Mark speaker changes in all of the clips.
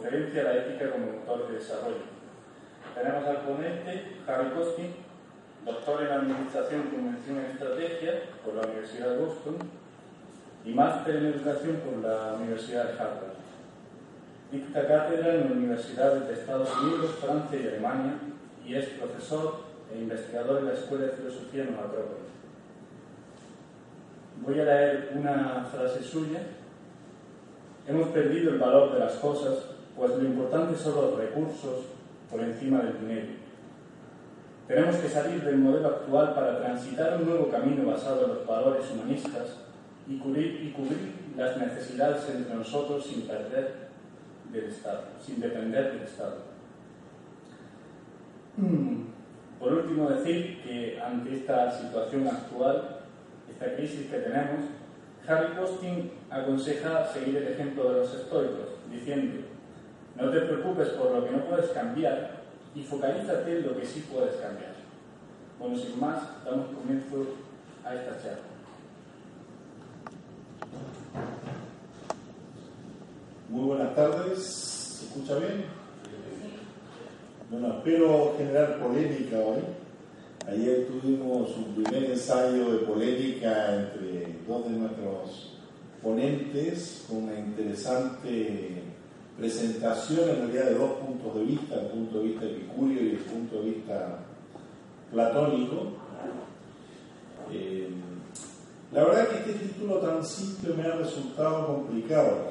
Speaker 1: Conferencia La ética como motor de desarrollo. Tenemos al ponente Harry Koskin, doctor en Administración, Convención en Estrategia por la Universidad de Boston y máster en Educación por la Universidad de Harvard. Dicta cátedra en universidades de Estados Unidos, Francia y Alemania y es profesor e investigador en la Escuela de Filosofía en Nueva Acrópolis. Voy a leer una frase suya. Hemos perdido el valor de las cosas, pues lo importante son los recursos por encima del dinero. Tenemos que salir del modelo actual para transitar un nuevo camino basado en los valores humanistas y cubrir, las necesidades entre nosotros sin perder del Estado, sin depender del Estado. Por último, decir que ante esta situación actual, esta crisis que tenemos, Harry Posting aconseja seguir el ejemplo de los estoicos, diciendo, no te preocupes por lo que no puedes cambiar y focalízate en lo que sí puedes cambiar. Bueno, sin más, damos comienzo a esta charla.
Speaker 2: Muy buenas tardes, ¿se escucha bien? Bueno, espero generar polémica hoy. Ayer tuvimos un primer ensayo de polémica entre dos de nuestros ponentes, con una interesante presentación en realidad de dos puntos de vista, el punto de vista epicurio y el punto de vista platónico. Eh, la verdad que este título tan simple me ha resultado complicado,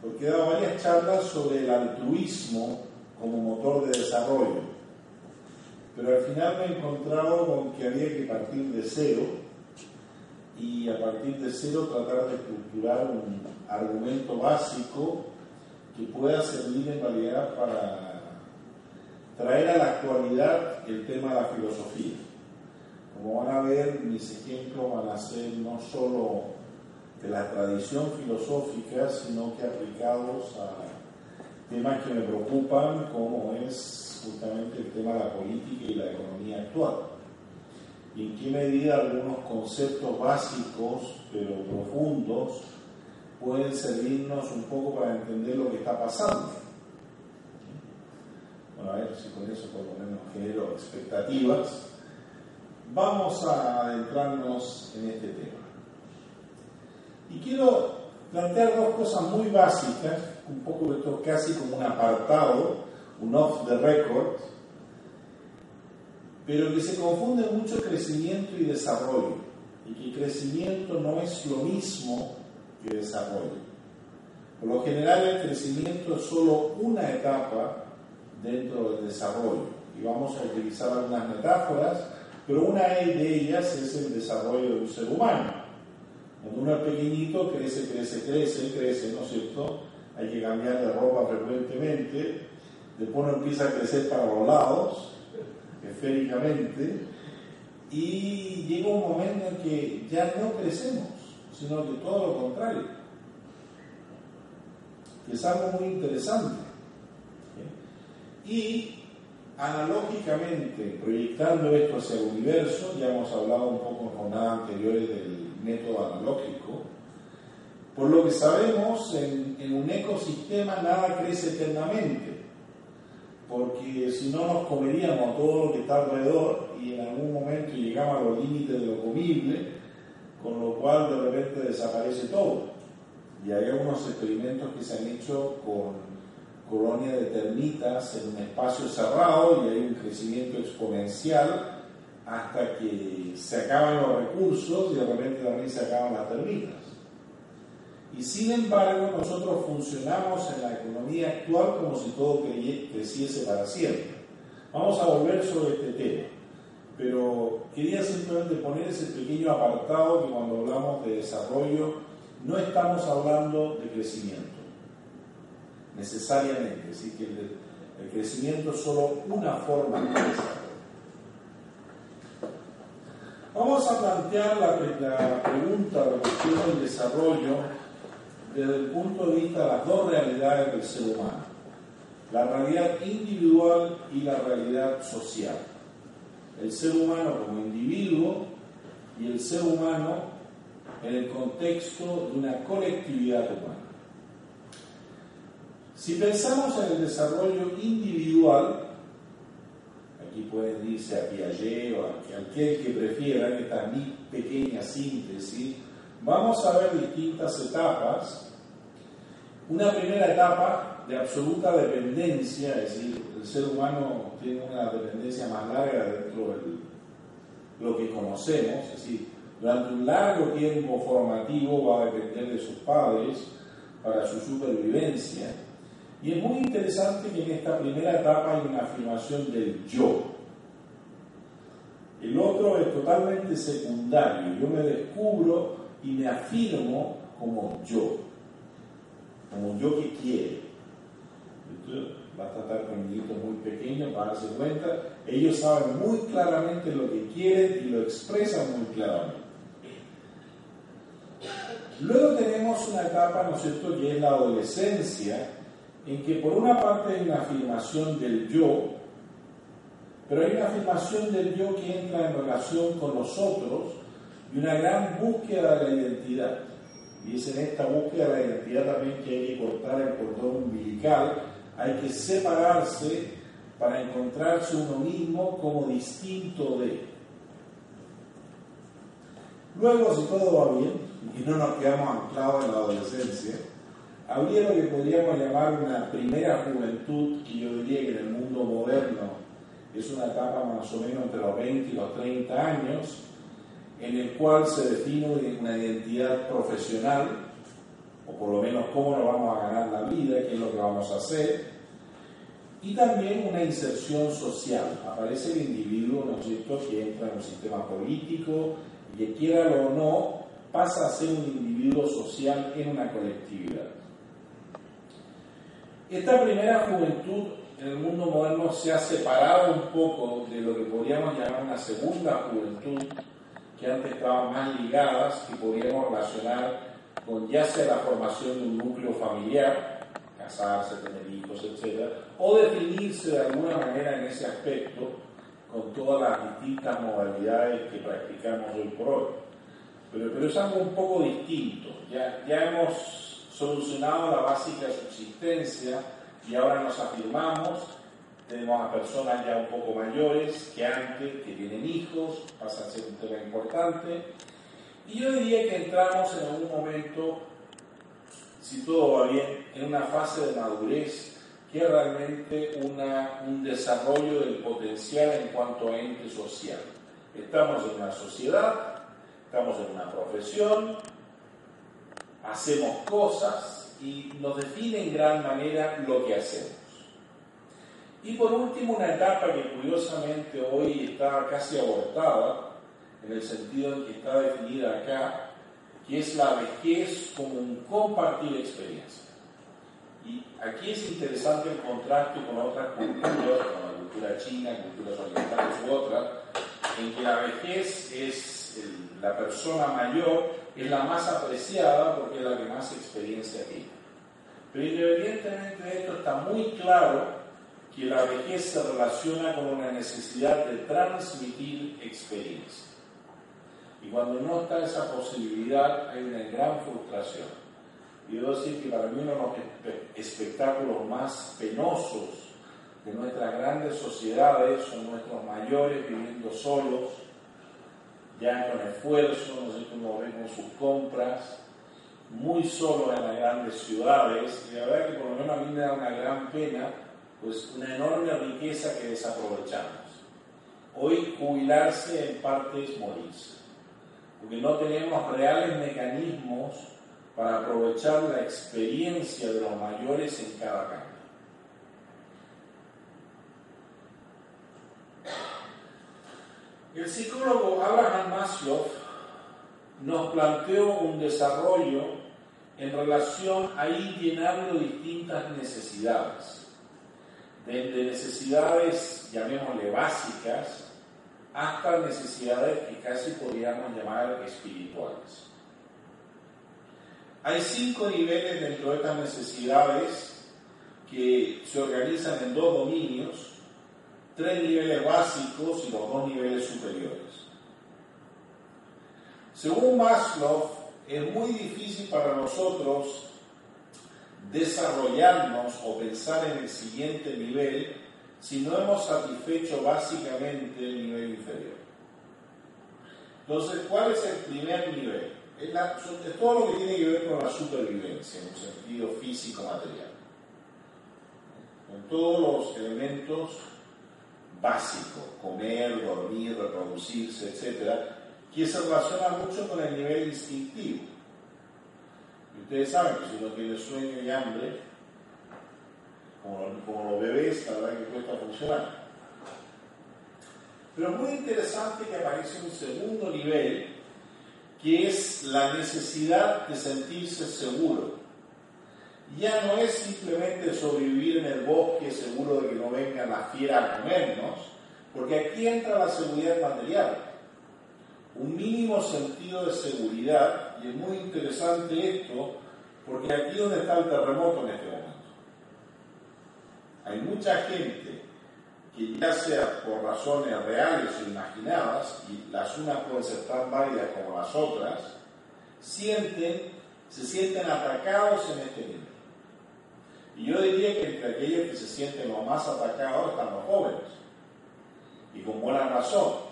Speaker 2: porque he dado varias charlas sobre el altruismo como motor de desarrollo, pero al final me he encontrado con que había que partir de cero y a partir de cero tratar de estructurar un argumento básico que pueda servir en realidad para traer a la actualidad el tema de la filosofía. Como van a ver, mis ejemplos van a ser no solo de la tradición filosófica, sino que aplicados a temas que me preocupan, como es justamente el tema de la política y la economía actual. Y en qué medida algunos conceptos básicos, pero profundos, pueden servirnos un poco para entender lo que está pasando. Bueno, a ver si con eso por lo menos genero expectativas. Vamos a adentrarnos en este tema. Y quiero plantear dos cosas muy básicas, un poco esto casi como un apartado, un off the record, pero que se confunde mucho crecimiento y desarrollo, y que crecimiento no es lo mismo que desarrollo. Por lo general el crecimiento es solo una etapa dentro del desarrollo, y vamos a utilizar algunas metáforas, pero una de ellas es el desarrollo de un ser humano. Cuando uno es pequeñito, crece, crece, crece, crece, ¿no es cierto? Hay que cambiar de ropa frecuentemente, después uno empieza a crecer para los lados, esféricamente, y llega un momento en que ya no crecemos, sino que todo lo contrario. Es algo muy interesante. ¿sí? Y analógicamente, proyectando esto hacia el universo, ya hemos hablado un poco en jornadas anteriores del método analógico, por lo que sabemos, en, en, un ecosistema nada crece eternamente, porque si no nos comeríamos todo lo que está alrededor y en algún momento llegamos a los límites de lo comible, con lo cual de repente desaparece todo. Y hay algunos experimentos que se han hecho con colonias de termitas en un espacio cerrado y hay un crecimiento exponencial hasta que se acaban los recursos y de repente también se acaban las termitas. Y sin embargo, nosotros funcionamos en la economía actual como si todo creciese para siempre. Vamos a volver sobre este tema, pero quería simplemente poner ese pequeño apartado que cuando hablamos de desarrollo no estamos hablando de crecimiento, necesariamente, así que el, el crecimiento es solo una forma de desarrollo. Vamos a plantear la, la pregunta de la cuestión del desarrollo desde el punto de vista de las dos realidades del ser humano, la realidad individual y la realidad social. El ser humano como individuo y el ser humano en el contexto de una colectividad humana. Si pensamos en el desarrollo individual, aquí pueden irse a Piaget o a aquel que prefiera esta mi pequeña síntesis, vamos a ver distintas etapas. Una primera etapa de absoluta dependencia, es decir, el ser humano tiene una dependencia más larga dentro de lo que conocemos, es decir, durante un largo tiempo formativo va a depender de sus padres para su supervivencia. Y es muy interesante que en esta primera etapa hay una afirmación del yo. El otro es totalmente secundario. Yo me descubro y me afirmo como yo, como yo que quiere. Entonces, basta estar con niñitos muy pequeños para darse cuenta. Ellos saben muy claramente lo que quieren y lo expresan muy claramente. Luego tenemos una etapa, ¿no es cierto?, que es la adolescencia, en que por una parte hay una afirmación del yo, pero hay una afirmación del yo que entra en relación con los otros y una gran búsqueda de la identidad. Y es en esta búsqueda de la identidad también que hay que cortar el cordón umbilical, hay que separarse para encontrarse uno mismo como distinto de. Luego, si todo va bien, y no nos quedamos anclados en la adolescencia, habría lo que podríamos llamar una primera juventud, que yo diría que en el mundo moderno es una etapa más o menos entre los 20 y los 30 años, en el cual se define una identidad profesional, o por lo menos cómo nos vamos a ganar la vida, qué es lo que vamos a hacer, y también una inserción social. Aparece el individuo, ¿no es cierto?, que entra en un sistema político y que quiera o no, pasa a ser un individuo social en una colectividad. Esta primera juventud en el mundo moderno se ha separado un poco de lo que podríamos llamar una segunda juventud, que antes estaban más ligadas y podríamos relacionar con ya sea la formación de un núcleo familiar, casarse, tener hijos, etc., o definirse de alguna manera en ese aspecto con todas las distintas modalidades que practicamos hoy por hoy. Pero, pero es algo un poco distinto. Ya, ya hemos solucionado la básica subsistencia y ahora nos afirmamos, tenemos a personas ya un poco mayores que antes, que tienen hijos, pasa a ser un tema importante. Y yo diría que entramos en algún momento, si todo va bien, en una fase de madurez que es realmente una, un desarrollo del potencial en cuanto a ente social. Estamos en una sociedad, estamos en una profesión, hacemos cosas y nos define en gran manera lo que hacemos. Y por último, una etapa que curiosamente hoy está casi abortada, en el sentido en que está definida acá, que es la vejez como un compartir experiencia. Y aquí es interesante el contraste con otras culturas, como la cultura china, culturas orientales u otras, en que la vejez es la persona mayor es la más apreciada porque es la que más experiencia tiene. Pero independientemente de esto, está muy claro que la vejez se relaciona con una necesidad de transmitir experiencia. Y cuando no está esa posibilidad, hay una gran frustración. Y debo decir que para mí uno de los espectáculos más penosos de nuestras grandes sociedades son nuestros mayores viviendo solos, ya con esfuerzo, no sé cómo vemos sus compras, muy solo en las grandes ciudades, y la verdad que por lo menos a mí me da una gran pena, pues una enorme riqueza que desaprovechamos. Hoy jubilarse en parte es morirse, porque no tenemos reales mecanismos para aprovechar la experiencia de los mayores en cada campo. El psicólogo Abraham Maslow nos planteó un desarrollo en relación a ir llenando distintas necesidades, desde necesidades, llamémosle básicas, hasta necesidades que casi podríamos llamar espirituales. Hay cinco niveles dentro de estas necesidades que se organizan en dos dominios, tres niveles básicos y los dos niveles superiores. Según Maslow, es muy difícil para nosotros desarrollarnos o pensar en el siguiente nivel si no hemos satisfecho básicamente el nivel inferior. Entonces, ¿cuál es el primer nivel? Es, todo lo que tiene que ver con la supervivencia en un sentido físico-material. Con todos los elementos básicos, comer, dormir, reproducirse, etc., que se relaciona mucho con el nivel instintivo. Y ustedes saben que si uno tiene sueño y hambre, como, los bebés, la verdad que cuesta funcionar. Pero es muy interesante que aparece un segundo nivel, que es la necesidad de sentirse seguro. Ya no es simplemente sobrevivir en el bosque seguro de que no vengan las fieras a comernos, porque aquí entra la seguridad material un mínimo sentido de seguridad, y es muy interesante esto, porque aquí donde está el terremoto en este momento. Hay mucha gente que ya sea por razones reales o imaginadas, y las unas pueden ser tan válidas como las otras, sienten, se sienten atacados en este nivel. Y yo diría que entre aquellos que se sienten los más atacados están los jóvenes, y con buena razón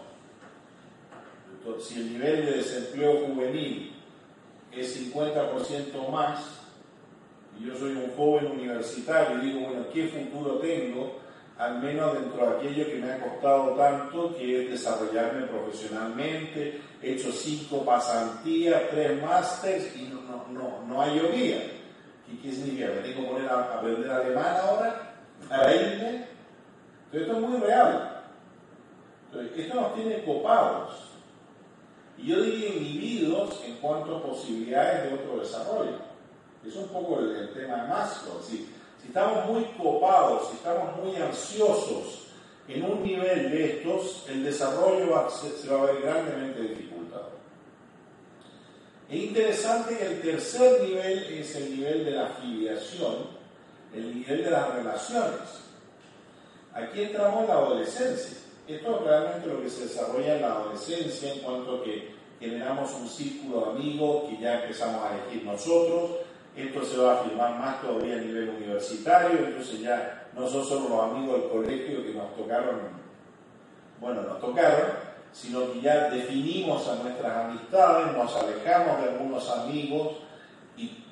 Speaker 2: si el nivel de desempleo juvenil es 50% más, yo soy un joven universitario y digo, bueno, ¿qué futuro tengo? Al menos dentro de aquello que me ha costado tanto, que es desarrollarme profesionalmente, he hecho cinco pasantías, tres másteres y no, no, no, no hay llovía. ¿Qué, ¿Qué significa? ¿Me tengo que poner a, aprender alemán ahora? ¿A la Entonces esto es muy real. Entonces, esto nos tiene copados y yo diría inhibidos en cuanto a posibilidades de otro desarrollo. Es un poco el, tema de Maslow. Si, estamos muy copados, si estamos muy ansiosos en un nivel de estos, el desarrollo se, va a ver grandemente dificultado. Es interesante que el tercer nivel es el nivel de la filiación, el nivel de las relaciones. Aquí entramos en la adolescencia. Esto es realmente lo que se desarrolla en la adolescencia en cuanto que generamos un círculo de amigos que ya empezamos a elegir nosotros. Esto se va a firmar más todavía a nivel universitario, entonces ya no son solo los amigos del colegio que nos tocaron, bueno, nos tocaron, sino que ya definimos a nuestras amistades, nos alejamos de algunos amigos y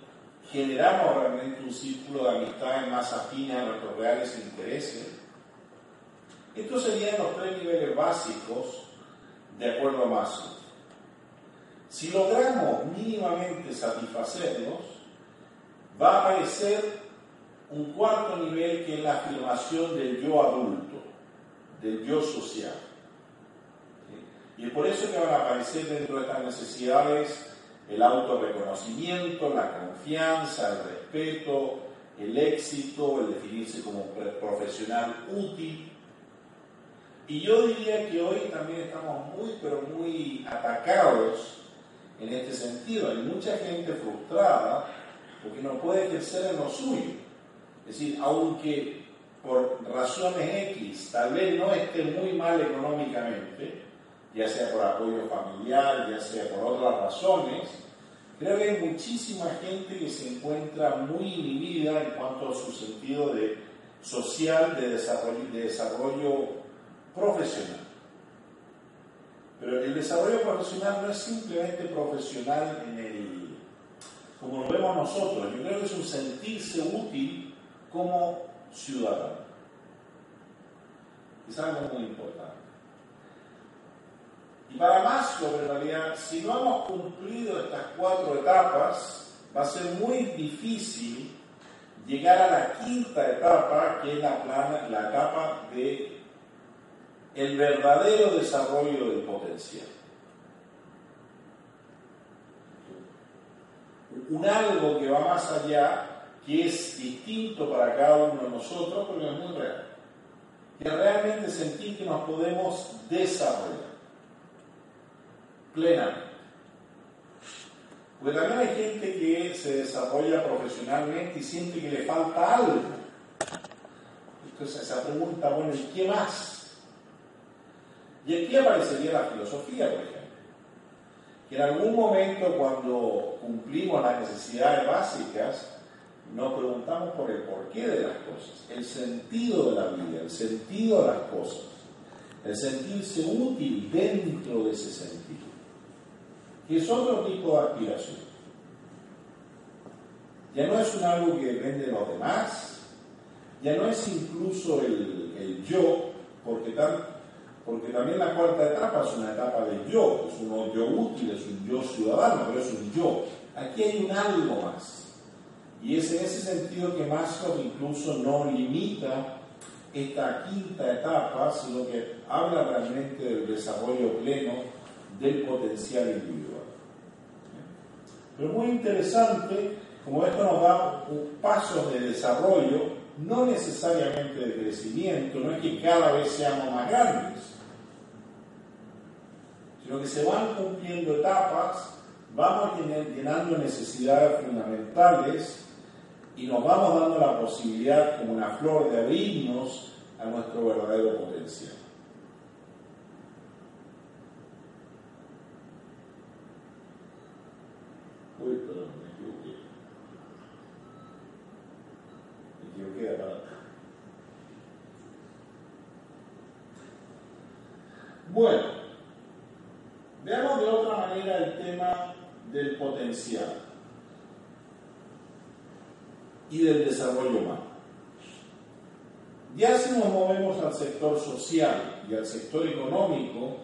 Speaker 2: generamos realmente un círculo de amistades más afines a nuestros reales intereses estos serían los tres niveles básicos de acuerdo a Maslow. Si logramos mínimamente satisfacerlos, va a aparecer un cuarto nivel que es la afirmación del yo adulto, del yo social. Y es por eso que van a aparecer dentro de estas necesidades el autorreconocimiento, la confianza, el respeto, el éxito, el definirse como profesional útil, y yo diría que hoy también estamos muy, pero muy atacados en este sentido. Hay mucha gente frustrada porque no puede crecer en lo suyo. Es decir, aunque por razones X tal vez no esté muy mal económicamente, ya sea por apoyo familiar, ya sea por otras razones, creo que hay muchísima gente que se encuentra muy inhibida en cuanto a su sentido de social, de desarrollo profesional. Pero el desarrollo profesional no es simplemente profesional en el, como lo vemos nosotros, yo creo que es un sentirse útil como ciudadano. Es algo muy importante. Y para más sobre realidad, si no hemos cumplido estas cuatro etapas, va a ser muy difícil llegar a la quinta etapa, que es la, plana, la etapa de verdadero desarrollo del potencial. Un algo que va más allá, que es distinto para cada uno de nosotros, pero es muy real. Que realmente sentir que nos podemos desarrollar plenamente. Porque también hay gente que se desarrolla profesionalmente y siente que le falta algo. Entonces esa pregunta, bueno, ¿y qué más? Y aquí aparecería la filosofía, por ejemplo. Que en algún momento cuando cumplimos las necesidades básicas, nos preguntamos por el porqué de las cosas, el sentido de la vida, el sentido de las cosas, el sentirse útil dentro de ese sentido, que es otro tipo de aspiración. Ya no es un algo que depende de los demás, ya no es incluso el, yo, porque tan, porque también la cuarta etapa es una etapa de yo, es un yo útil, es un yo ciudadano, pero es un yo. Aquí hay un algo más. Y es en ese sentido que Maslow incluso no limita esta quinta etapa, sino que habla realmente del desarrollo pleno del potencial individual. Pero muy interesante, como esto nos da pasos de desarrollo, no necesariamente de crecimiento, no es que cada vez seamos más grandes, sino que se van cumpliendo etapas, vamos llenando necesidades fundamentales y nos vamos dando la posibilidad, como una flor, de abrirnos a nuestro verdadero potencial. Uy, perdón, me equivoqué. Me equivoqué. Bueno, veamos de otra manera el tema del potencial y del desarrollo humano. Ya si nos movemos al sector social y al sector económico,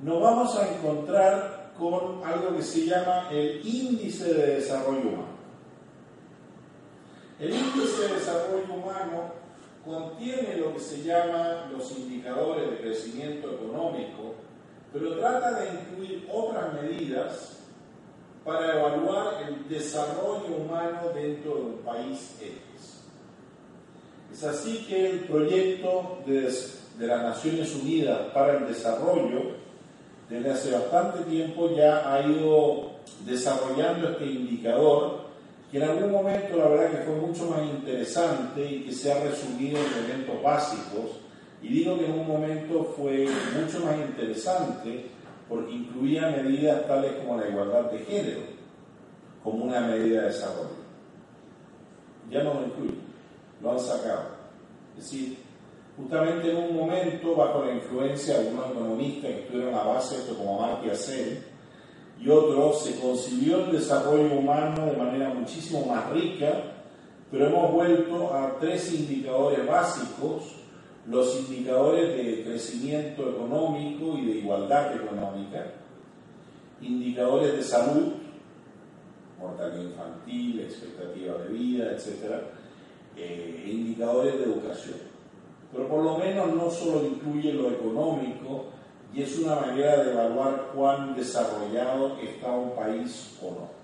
Speaker 2: nos vamos a encontrar con algo que se llama el índice de desarrollo humano. El índice de desarrollo humano contiene lo que se llama los indicadores de crecimiento económico, pero trata de incluir otras medidas para evaluar el desarrollo humano dentro de un país X. Es así que el proyecto de, de, las Naciones Unidas para el Desarrollo, desde hace bastante tiempo ya ha ido desarrollando este indicador, que en algún momento la verdad que fue mucho más interesante y que se ha resumido en elementos básicos, y digo que en un momento fue mucho más interesante porque incluía medidas tales como la igualdad de género, como una medida de desarrollo. Ya no lo incluye, lo han sacado. Es decir, justamente en un momento, bajo la influencia de algunos economistas que estuvieron a base de esto, como Amartya Sen, y otros, se concibió el desarrollo humano de manera muchísimo más rica, pero hemos vuelto a tres indicadores básicos los indicadores de crecimiento económico y de igualdad económica, indicadores de salud, mortalidad infantil, expectativa de vida, etc., eh, indicadores de educación. Pero por lo menos no solo incluye lo económico y es una manera de evaluar cuán desarrollado está un país o no.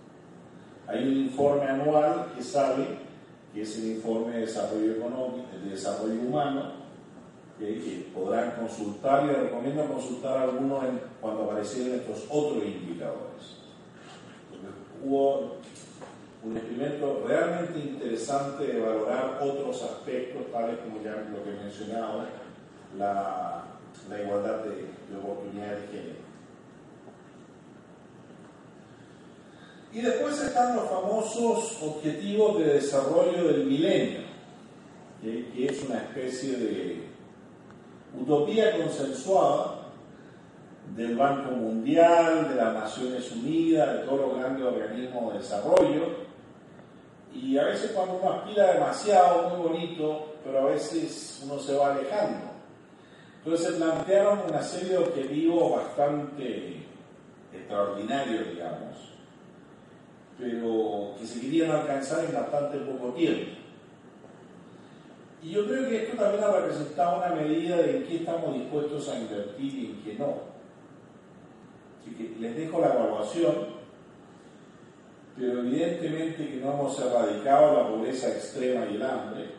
Speaker 2: Hay un informe anual que sale, que es el informe de desarrollo económico, de desarrollo humano, que podrán consultar y les recomiendo consultar algunos cuando aparecieron estos otros indicadores. hubo un experimento realmente interesante de valorar otros aspectos, tales como ya lo que he mencionado, la, la igualdad de, de oportunidades de género. Y después están los famosos objetivos de desarrollo del milenio, que es una especie de utopía consensuada del Banco Mundial, de las Naciones Unidas, de todos los grandes organismos de desarrollo. Y a veces cuando uno aspira demasiado, muy bonito, pero a veces uno se va alejando. Entonces se plantearon una serie de objetivos bastante extraordinarios, digamos, pero que se querían alcanzar en bastante poco tiempo. Y yo creo que esto también ha representado una medida de en qué estamos dispuestos a invertir y en qué no. Así que les dejo la evaluación, pero evidentemente que no hemos erradicado la pobreza extrema y el hambre.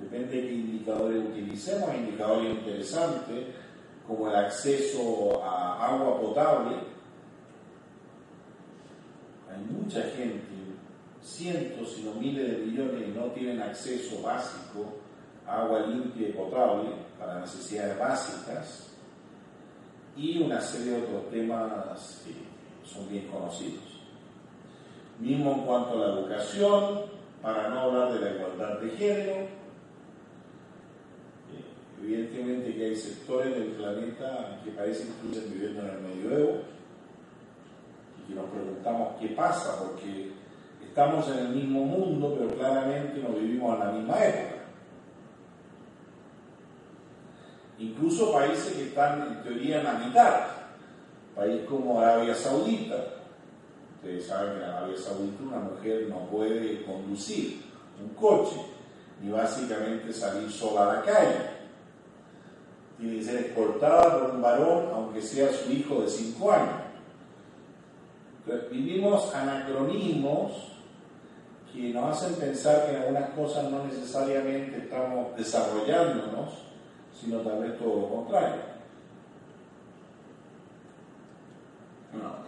Speaker 2: Depende de qué indicadores utilicemos, indicadores interesantes como el acceso a agua potable. Hay mucha gente cientos, sino miles de millones no tienen acceso básico a agua limpia y potable para necesidades básicas y una serie de otros temas que son bien conocidos. Mismo en cuanto a la educación, para no hablar de la igualdad de género, eh, evidentemente que hay sectores del planeta que parecen que viviendo en el medioevo y que nos preguntamos qué pasa, porque estamos en el mismo mundo, pero claramente no vivimos en la misma época. Incluso países que están en teoría en la mitad, país como Arabia Saudita. Ustedes saben que en Arabia Saudita una mujer no puede conducir un coche, ni básicamente salir sola a la calle. Tiene que ser escoltada por un varón, aunque sea su hijo de 5 años. Entonces, vivimos anacronismos que nos hacen pensar que en algunas cosas no necesariamente estamos desarrollándonos, sino tal vez todo lo contrario.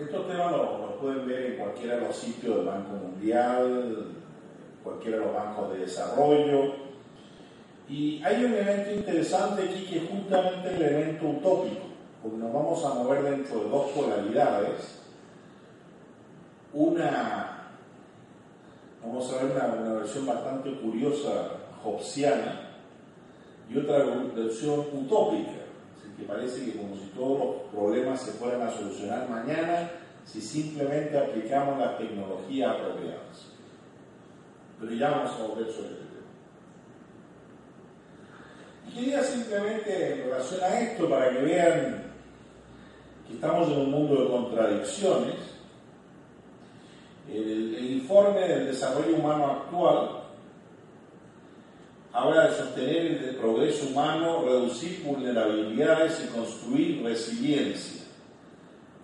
Speaker 2: estos temas los, pueden ver en cualquiera de los sitios del Banco Mundial, cualquiera de los bancos de desarrollo. Y hay un elemento interesante aquí que es justamente el elemento utópico, porque nos vamos a mover dentro de dos polaridades. Una vamos a ver una, versión bastante curiosa, hobbesiana, y otra versión utópica, así que parece que como si todos los problemas se fueran a solucionar mañana si simplemente aplicamos las tecnologías apropiadas. Pero ya vamos a volver sobre este tema. Y quería simplemente en relación a esto, para que vean que estamos en un mundo de contradicciones, el, informe del desarrollo humano actual habla de sostener el progreso humano, reducir vulnerabilidades y construir resiliencia,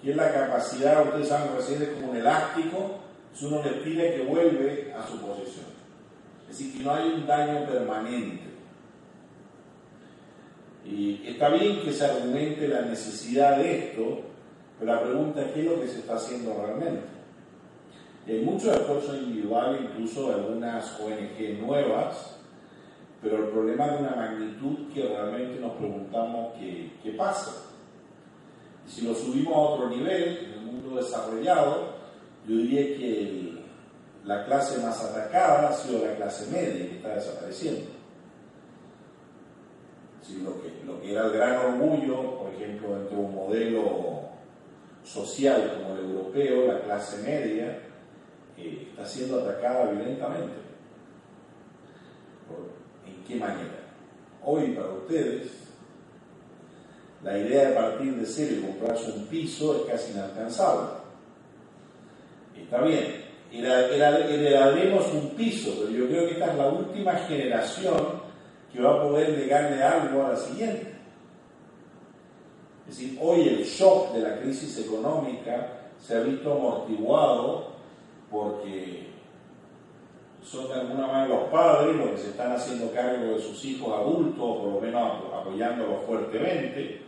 Speaker 2: que es la capacidad, ustedes saben, resiliencia es como un elástico, si uno le pide que vuelve a su posición. Es decir, que no hay un daño permanente. Y está bien que se argumente la necesidad de esto, pero la pregunta es qué es lo que se está haciendo realmente. Hay mucho esfuerzo individual, incluso algunas ONG nuevas, pero el problema de una magnitud que realmente nos preguntamos qué, qué pasa. Y si lo subimos a otro nivel, en el mundo desarrollado, yo diría que la clase más atacada ha sido la clase media, que está desapareciendo. Si lo, que, lo que era el gran orgullo, por ejemplo, dentro de un modelo social como el europeo, la clase media, está siendo atacada violentamente. ¿En qué manera? Hoy para ustedes, la idea de partir de cero y comprarse un piso es casi inalcanzable. Está bien, heredaremos un piso, pero yo creo que esta es la última generación que va a poder legarle algo a la siguiente. Es decir, hoy el shock de la crisis económica se ha visto amortiguado porque son de alguna manera los padres los que se están haciendo cargo de sus hijos adultos, o por lo menos apoyándolos fuertemente,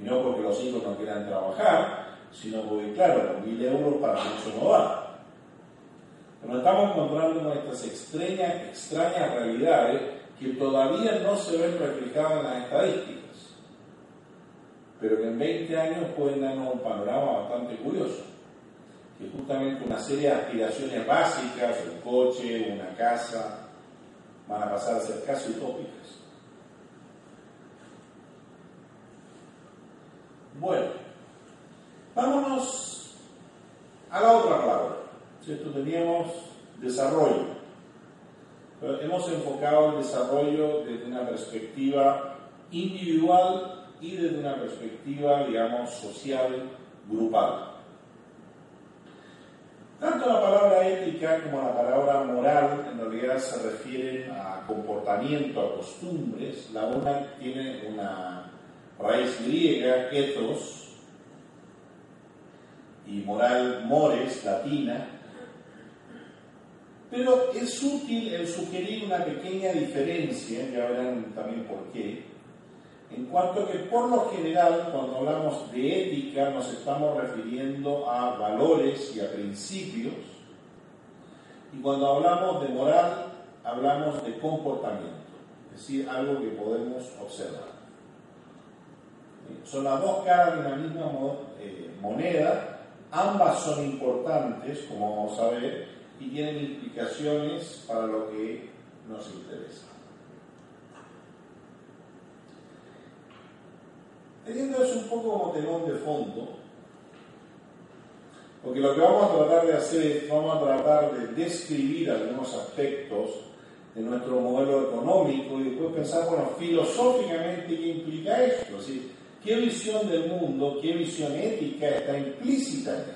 Speaker 2: y no porque los hijos no quieran trabajar, sino porque, claro, con mil euros para mucho no da. Pero estamos encontrando con estas extrañas, extrañas realidades que todavía no se ven reflejadas en las estadísticas, pero que en 20 años pueden darnos un panorama bastante curioso que justamente una serie de aspiraciones básicas, un coche, una casa, van a pasar a ser casi utópicas. Bueno, vámonos a la otra palabra. Esto teníamos desarrollo. Hemos enfocado el desarrollo desde una perspectiva individual y desde una perspectiva, digamos, social, grupal. Tanto la palabra ética como la palabra moral en realidad se refieren a comportamiento, a costumbres. La una tiene una raíz griega, ethos, y moral, mores, latina. Pero es útil el sugerir una pequeña diferencia, ya verán también por qué, en cuanto que por lo general cuando hablamos de ética nos estamos refiriendo a valores y a principios, y cuando hablamos de moral hablamos de comportamiento, es decir, algo que podemos observar. Son las dos caras de una misma eh, moneda, ambas son importantes, como vamos a ver, y tienen implicaciones para lo que nos interesa. Teniendo eso un poco como telón de fondo, porque lo que vamos a tratar de hacer es, vamos a tratar de describir algunos aspectos de nuestro modelo económico y después pensar, bueno, filosóficamente qué implica esto, qué visión del mundo, qué visión ética está implícita en esto.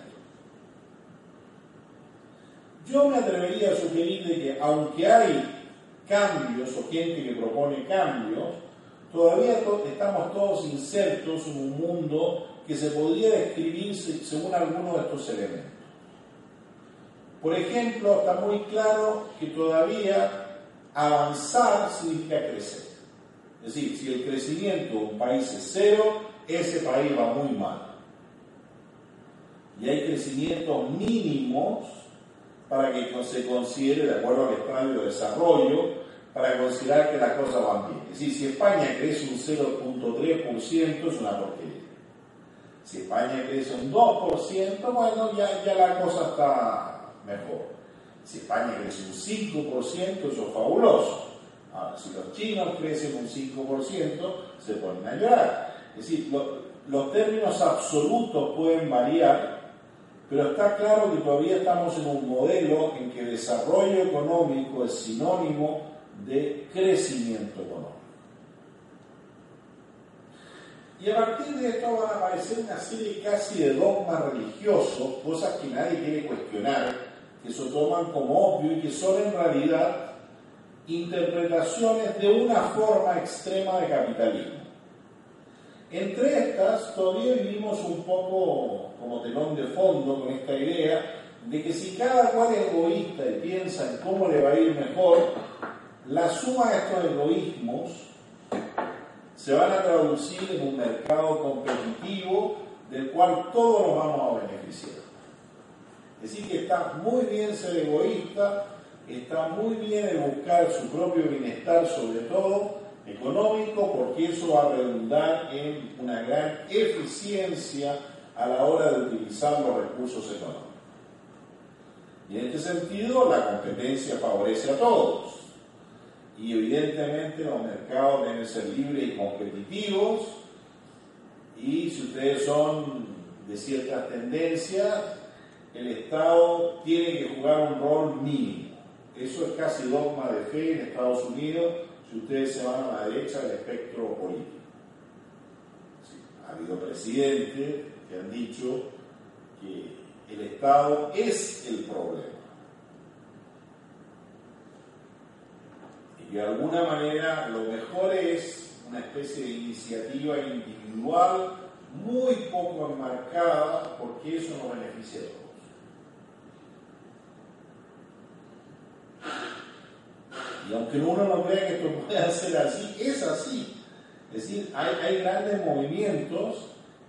Speaker 2: Yo me atrevería a sugerir de que aunque hay cambios o gente que propone cambios, todavía estamos todos insertos en un mundo que se podría describir según algunos de estos elementos. Por ejemplo, está muy claro que todavía avanzar significa crecer. Es decir, si el crecimiento de un país es cero, ese país va muy mal. Y hay crecimientos mínimos para que se considere, de acuerdo al estadio de desarrollo, para considerar que las cosas van bien. Es decir, si España crece un 0.3% es una porquería. Si España crece un 2%, bueno, ya, ya la cosa está mejor. Si España crece un 5%, eso es fabuloso. Ahora, si los chinos crecen un 5%, se ponen a llorar. Es decir, los términos absolutos pueden variar, pero está claro que todavía estamos en un modelo en que desarrollo económico es sinónimo de crecimiento económico. Y a partir de esto van a aparecer una serie casi de dogmas religiosos, cosas que nadie quiere cuestionar, que se toman como obvio y que son en realidad interpretaciones de una forma extrema de capitalismo. Entre estas, todavía vivimos un poco como telón de fondo con esta idea de que si cada cual es egoísta y piensa en cómo le va a ir mejor, la suma de estos egoísmos se van a traducir en un mercado competitivo del cual todos nos vamos a beneficiar. Es decir, que está muy bien ser egoísta, está muy bien el buscar su propio bienestar, sobre todo económico, porque eso va a redundar en una gran eficiencia a la hora de utilizar los recursos económicos. Y en este sentido, la competencia favorece a todos y evidentemente los mercados deben ser libres y competitivos y si ustedes son de ciertas tendencias, el Estado tiene que jugar un rol mínimo. Eso es casi dogma de fe en Estados Unidos si ustedes se van a la derecha del espectro político. ha habido presidentes que han dicho que el Estado es el problema de alguna manera lo mejor es una especie de iniciativa individual muy poco enmarcada porque eso nos beneficia a todos. Y aunque uno no crea que esto pueda ser así, es así. Es decir, hay, hay grandes movimientos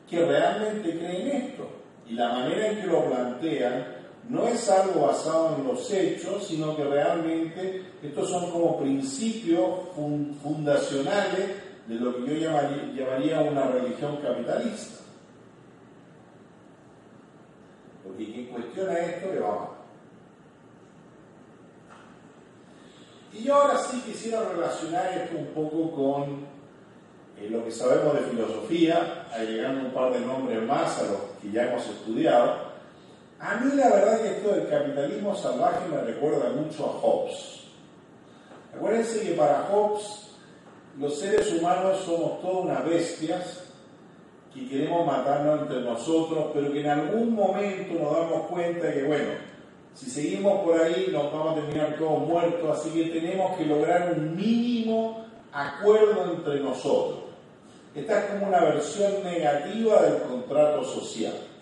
Speaker 2: que realmente creen esto. Y la manera en que lo plantean no es algo basado en los hechos, sino que realmente estos son como principios fundacionales de lo que yo llamaría, una religión capitalista. Porque quien cuestiona esto le va mal. Y yo ahora sí quisiera relacionar esto un poco con eh, lo que sabemos de filosofía, agregando un par de nombres más a los que ya hemos estudiado a mí la verdad que esto del capitalismo salvaje me recuerda mucho a Hobbes. Acuérdense que para Hobbes los seres humanos somos todas unas bestias que queremos matarnos entre nosotros, pero que en algún momento nos damos cuenta que, bueno, si seguimos por ahí nos vamos a terminar todos muertos, así que tenemos que lograr un mínimo acuerdo entre nosotros. Esta es como una versión negativa del contrato social.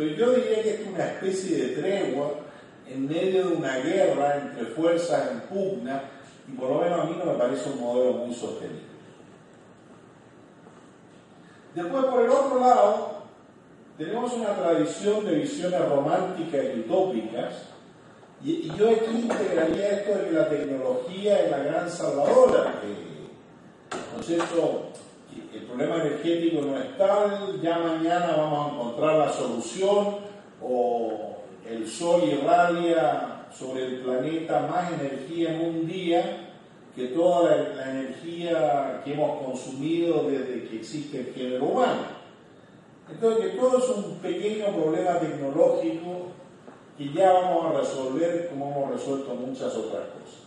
Speaker 2: Pero yo diría que es una especie de tregua en medio de una guerra entre fuerzas en pugna y por lo menos a mí no me parece un modelo muy sostenible. Después, por el otro lado, tenemos una tradición de visiones románticas y utópicas, y, yo aquí integraría esto de que la tecnología es la gran salvadora, que, ¿no? El problema energético no es tal, ya mañana vamos a encontrar la solución, o el sol irradia sobre el planeta más energía en un día que toda la, energía que hemos consumido desde que existe el género humano. Entonces, que todo es un pequeño problema tecnológico que ya vamos a resolver como hemos resuelto muchas otras cosas.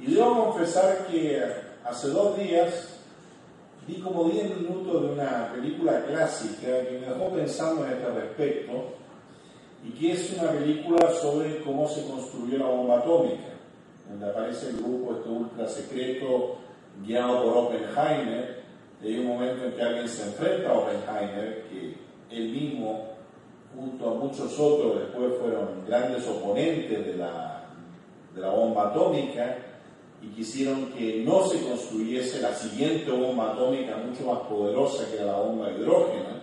Speaker 2: Y debo confesar que hace dos días vi como 10 minutos de una película clásica que me dejó pensando en este respecto y que es una película sobre cómo se construyó la bomba atómica donde aparece el grupo este ultra secreto guiado por Oppenheimer, y hay un momento en que alguien se enfrenta a Oppenheimer, que él mismo, junto a muchos otros, después fueron grandes oponentes de la, de la bomba atómica, y quisieron que no se construyese la siguiente bomba atómica mucho más poderosa que la bomba de hidrógeno,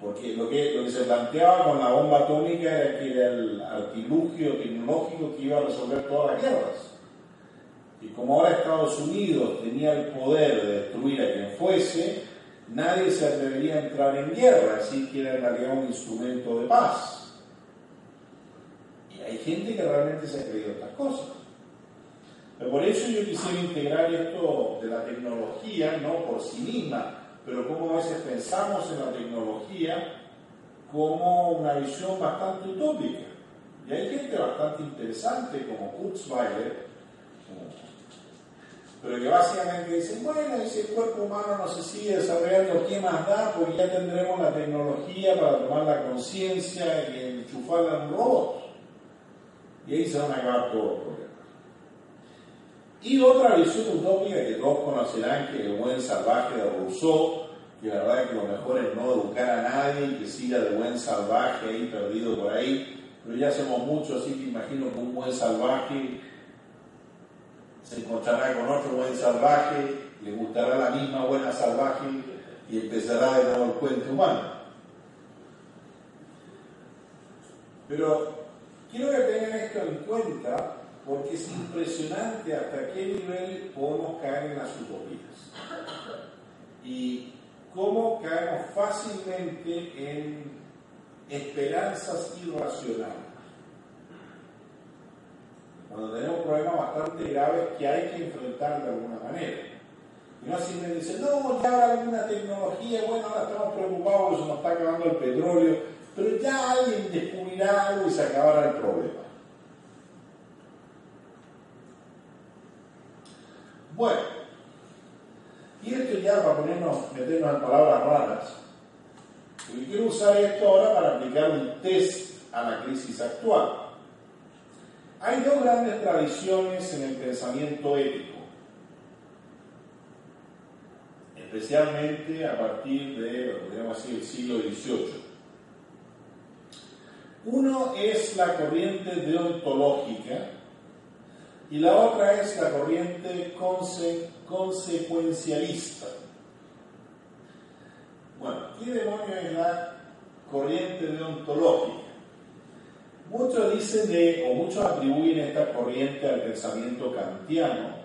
Speaker 2: porque lo que, lo que se planteaba con la bomba atómica era que era el artilugio tecnológico que iba a resolver todas las guerras. Y como ahora Estados Unidos tenía el poder de destruir a quien fuese, nadie se atrevería a entrar en guerra, así que era en realidad un instrumento de paz. Y hay gente que realmente se ha creído estas cosas. Pero por eso yo quisiera integrar esto de la tecnología, no por sí misma, pero como a veces pensamos en la tecnología como una visión bastante utópica. Y hay gente bastante interesante como Kurzweiler, pero que básicamente dicen, bueno, si el cuerpo humano no se sigue desarrollando, ¿qué más da? Porque ya tendremos la tecnología para tomar la conciencia y enchufarla en un robot. Y ahí se van a acabar todos los problemas. Y otra visión utópica que todos conocerán, que el buen salvaje de Rousseau, que la verdad que lo mejor es no educar a nadie y que siga de buen salvaje ahí perdido por ahí, pero ya somos muchos, así que imagino que un buen salvaje se encontrará con otro buen salvaje, le gustará la misma buena salvaje y empezará de nuevo el cuento humano. Pero quiero que tengan esto en cuenta porque es impresionante hasta qué nivel podemos caer en las utopías. Y cómo caemos fácilmente en esperanzas irracionales. Cuando tenemos problemas bastante graves que hay que enfrentar de alguna manera. Y no me dicen, no, ya habrá alguna tecnología, bueno, ahora estamos preocupados porque se nos está acabando el petróleo, pero ya alguien descubrirá algo y se acabará el problema. Bueno, y esto ya para ponernos, meternos en palabras raras, porque quiero usar esto ahora para aplicar un test a la crisis actual. Hay dos grandes tradiciones en el pensamiento ético, especialmente a partir de, podríamos decir, el siglo XVIII. Uno es la corriente deontológica, y la otra es la corriente consecuencialista. Bueno, ¿qué demonio es la corriente deontológica? Muchos dicen de, o muchos atribuyen esta corriente al pensamiento kantiano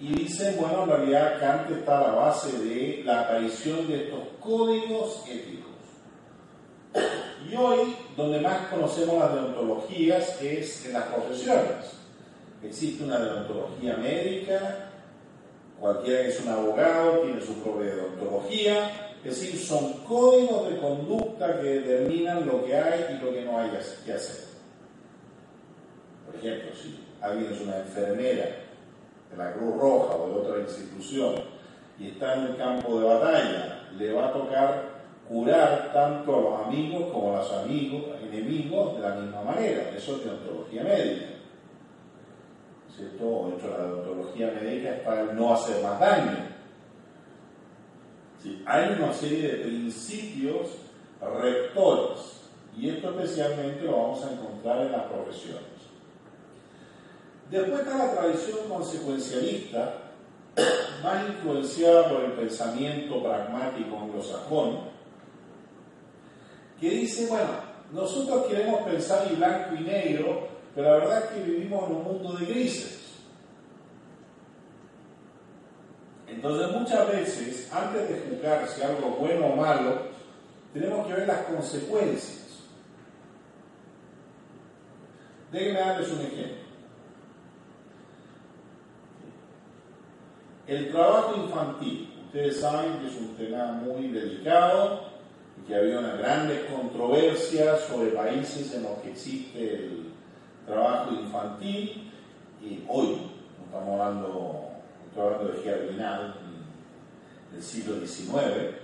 Speaker 2: y dicen, bueno, en realidad Kant está a la base de la aparición de estos códigos éticos. Y hoy, donde más conocemos las deontologías es en las profesiones existe una deontología médica, cualquiera que es un abogado tiene su propia deontología, es decir, son códigos de conducta que determinan lo que hay y lo que no hay que hacer. ejemplo, si alguien es una enfermera de la Cruz Roja o de otra institución y está en el campo de batalla, le va a tocar curar tanto a los amigos como a los amigos, enemigos de la misma manera. Eso es deontología médica. ¿Cierto? Dentro de la deontología médica es para no hacer más daño. Hay una serie de principios rectores y esto especialmente lo vamos a encontrar en las profesiones. Después está la tradición consecuencialista, más influenciada por el pensamiento pragmático anglosajón, que dice, bueno, nosotros queremos pensar en blanco y negro, pero la verdad es que vivimos en un mundo de grises. Entonces muchas veces, antes de juzgar si algo es bueno o malo, tenemos que ver las consecuencias. Déjenme darles un ejemplo. El trabajo infantil, ustedes saben que es un tema muy delicado y que había unas grandes controversias sobre países en los que existe el trabajo infantil y hoy, no estamos hablando, estoy hablando de Germinal del siglo XIX,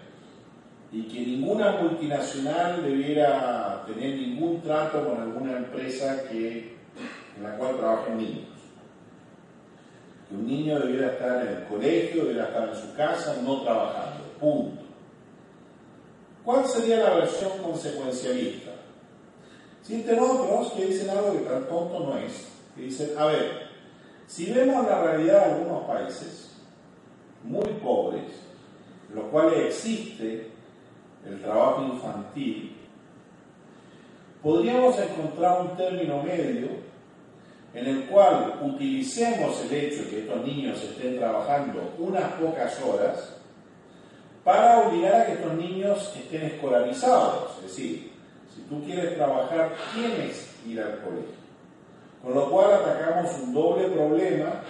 Speaker 2: y que ninguna multinacional debiera tener ningún trato con alguna empresa que, en la cual trabajan niños. Que un niño debiera estar en el colegio, debiera estar en su casa, no trabajando. Punto. ¿Cuál sería la versión consecuencialista? Existen otros que dicen algo que tan tonto no es. Que dicen, a ver, si vemos la realidad de algunos países muy pobres, en los cuales existe el trabajo infantil, podríamos encontrar un término medio en el cual utilicemos el hecho de que estos niños estén trabajando unas pocas horas para obligar a que estos niños estén escolarizados. Es decir, si tú quieres trabajar, tienes que ir al colegio. Con lo cual atacamos un doble problema,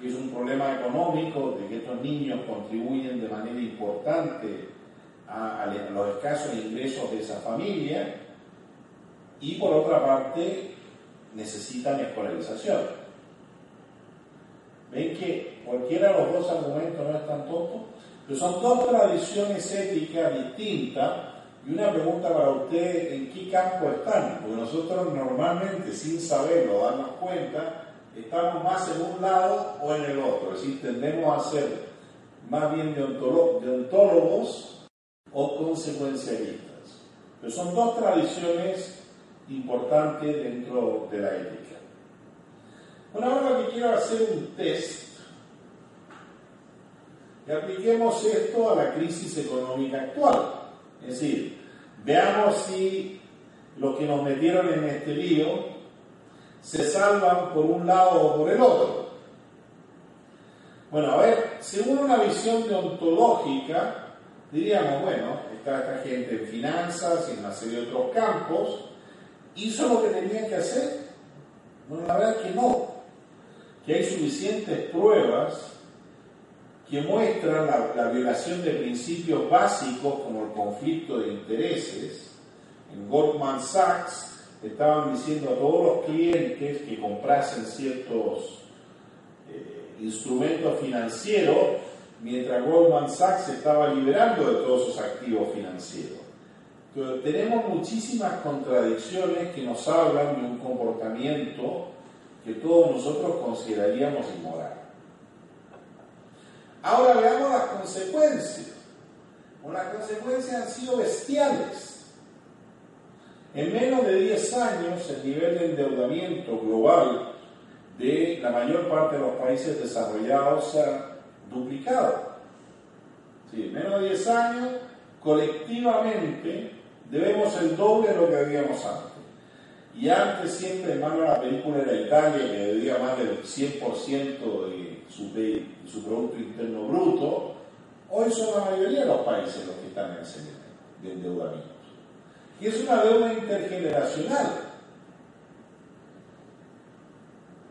Speaker 2: que es un problema económico, de que estos niños contribuyen de manera importante a, los escasos ingresos de esa familia y por otra parte necesitan escolarización. ¿Ven que cualquiera de los dos argumentos no es tan tonto? Pero son dos tradiciones éticas distintas y una pregunta para usted, ¿en qué campo están? Porque nosotros normalmente, sin saberlo, darnos cuenta, estamos más en un lado o en el otro. Es decir, tendemos a ser más bien deontólogos o consecuencialistas. Pero son dos tradiciones importantes dentro de la ética. Bueno, ahora lo que quiero hacer un test y apliquemos esto a la crisis económica actual. Es decir, veamos si los que nos metieron en este lío se salvan por un lado o por el otro. Bueno, a ver, según una visión deontológica, diríamos, bueno, está esta gente en finanzas y en una serie de otros campos, ¿hizo lo que tenía que hacer? Bueno, la verdad es que no, que hay suficientes pruebas que muestran la, la, violación de principios básicos como el conflicto de intereses. En Goldman Sachs estaban diciendo a todos los clientes que comprasen ciertos eh, instrumentos financieros mientras Goldman Sachs se estaba liberando de todos sus activos financieros. Tenemos muchísimas contradicciones que nos hablan de un comportamiento que todos nosotros consideraríamos inmoral. Ahora veamos las consecuencias. Bueno, las consecuencias han sido bestiales. En menos de 10 años, el nivel de endeudamiento global de la mayor parte de los países desarrollados se ha duplicado. Sí, en menos de 10 años, colectivamente, debemos el doble de lo que debíamos antes. Y antes siempre, hermano, la película era Italia, que debía más del 100% de su, de su Producto Interno Bruto. Hoy son la mayoría de los países los que están en ese de endeudamiento. Y es una deuda intergeneracional.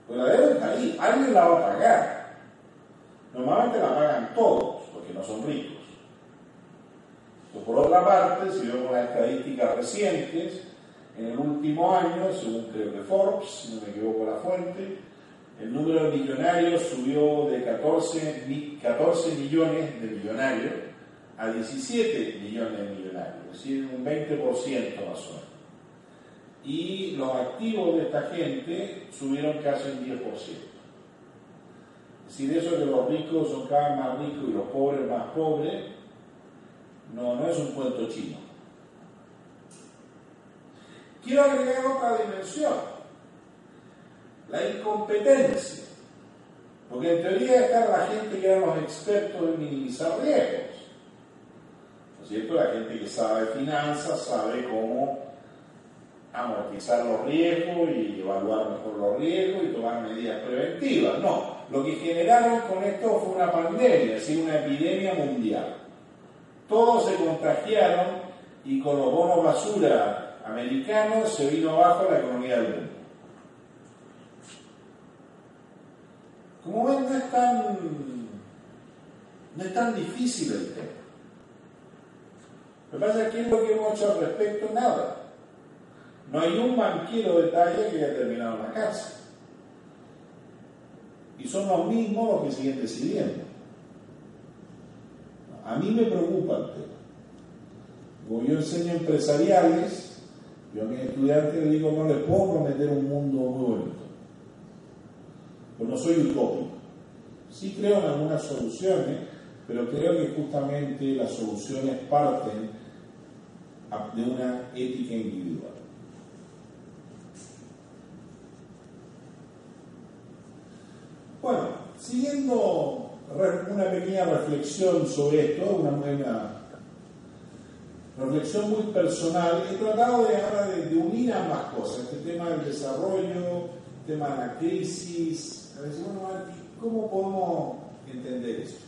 Speaker 2: Pues la deuda está ahí, alguien la va a pagar. Normalmente la pagan todos, porque no son ricos. por otra parte, si vemos las estadísticas recientes, En el último año, según creo que Forbes, si no me equivoco la fuente, el número de millonarios subió de 14, mi- 14 millones de millonarios a 17 millones de millonarios, es decir, un 20% más o menos. Y los activos de esta gente subieron casi un 10%. Es decir, eso que los ricos son cada vez más ricos y los pobres más pobres, no, no es un cuento chino. Quiero agregar otra dimensión, la incompetencia. Porque en teoría está la gente que eran los expertos en minimizar riesgos. ¿No es cierto? La gente que sabe finanzas, sabe cómo amortizar los riesgos y evaluar mejor los riesgos y tomar medidas preventivas. No, lo que generaron con esto fue una pandemia, es decir, una epidemia mundial. Todos se contagiaron y con los bonos basura americanos se vino abajo la economía del mundo. Como ven, no es tan, no es tan difícil el tema. Lo que pasa es que es lo que hemos hecho al respecto, nada. No hay un banquero de talla que haya terminado la cárcel. Y son los mismos los que siguen decidiendo. A mí me preocupa el tema. Como yo enseño empresariales, yo a mis estudiantes les digo, no les puedo prometer un mundo muy bonito. No soy utópico. Sí creo en algunas soluciones, pero creo que justamente las soluciones parten de una ética individual. Bueno, siguiendo una pequeña reflexión sobre esto, una buena reflexión muy personal, he tratado de, ahora de, de unir ambas cosas, este tema del desarrollo, el tema de la crisis, a decir, bueno, ¿cómo podemos entender esto?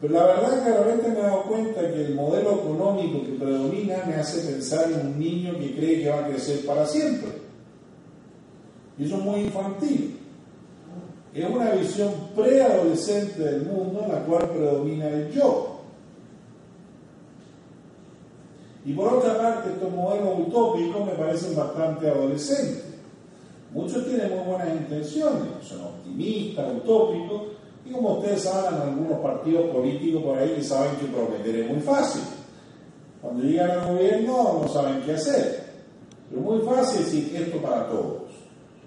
Speaker 2: Pero la verdad es que de repente me he dado cuenta que el modelo económico que predomina me hace pensar en un niño que cree que va a crecer para siempre. Y eso es muy infantil. Es una visión preadolescente del mundo en la cual predomina el yo. Y por otra parte, estos modelos utópicos me parecen bastante adolescentes. Muchos tienen muy buenas intenciones, son optimistas, utópicos, y como ustedes saben, algunos partidos políticos por ahí que saben que prometer es muy fácil. Cuando llegan al gobierno no saben qué hacer. Pero muy fácil decir esto para todos.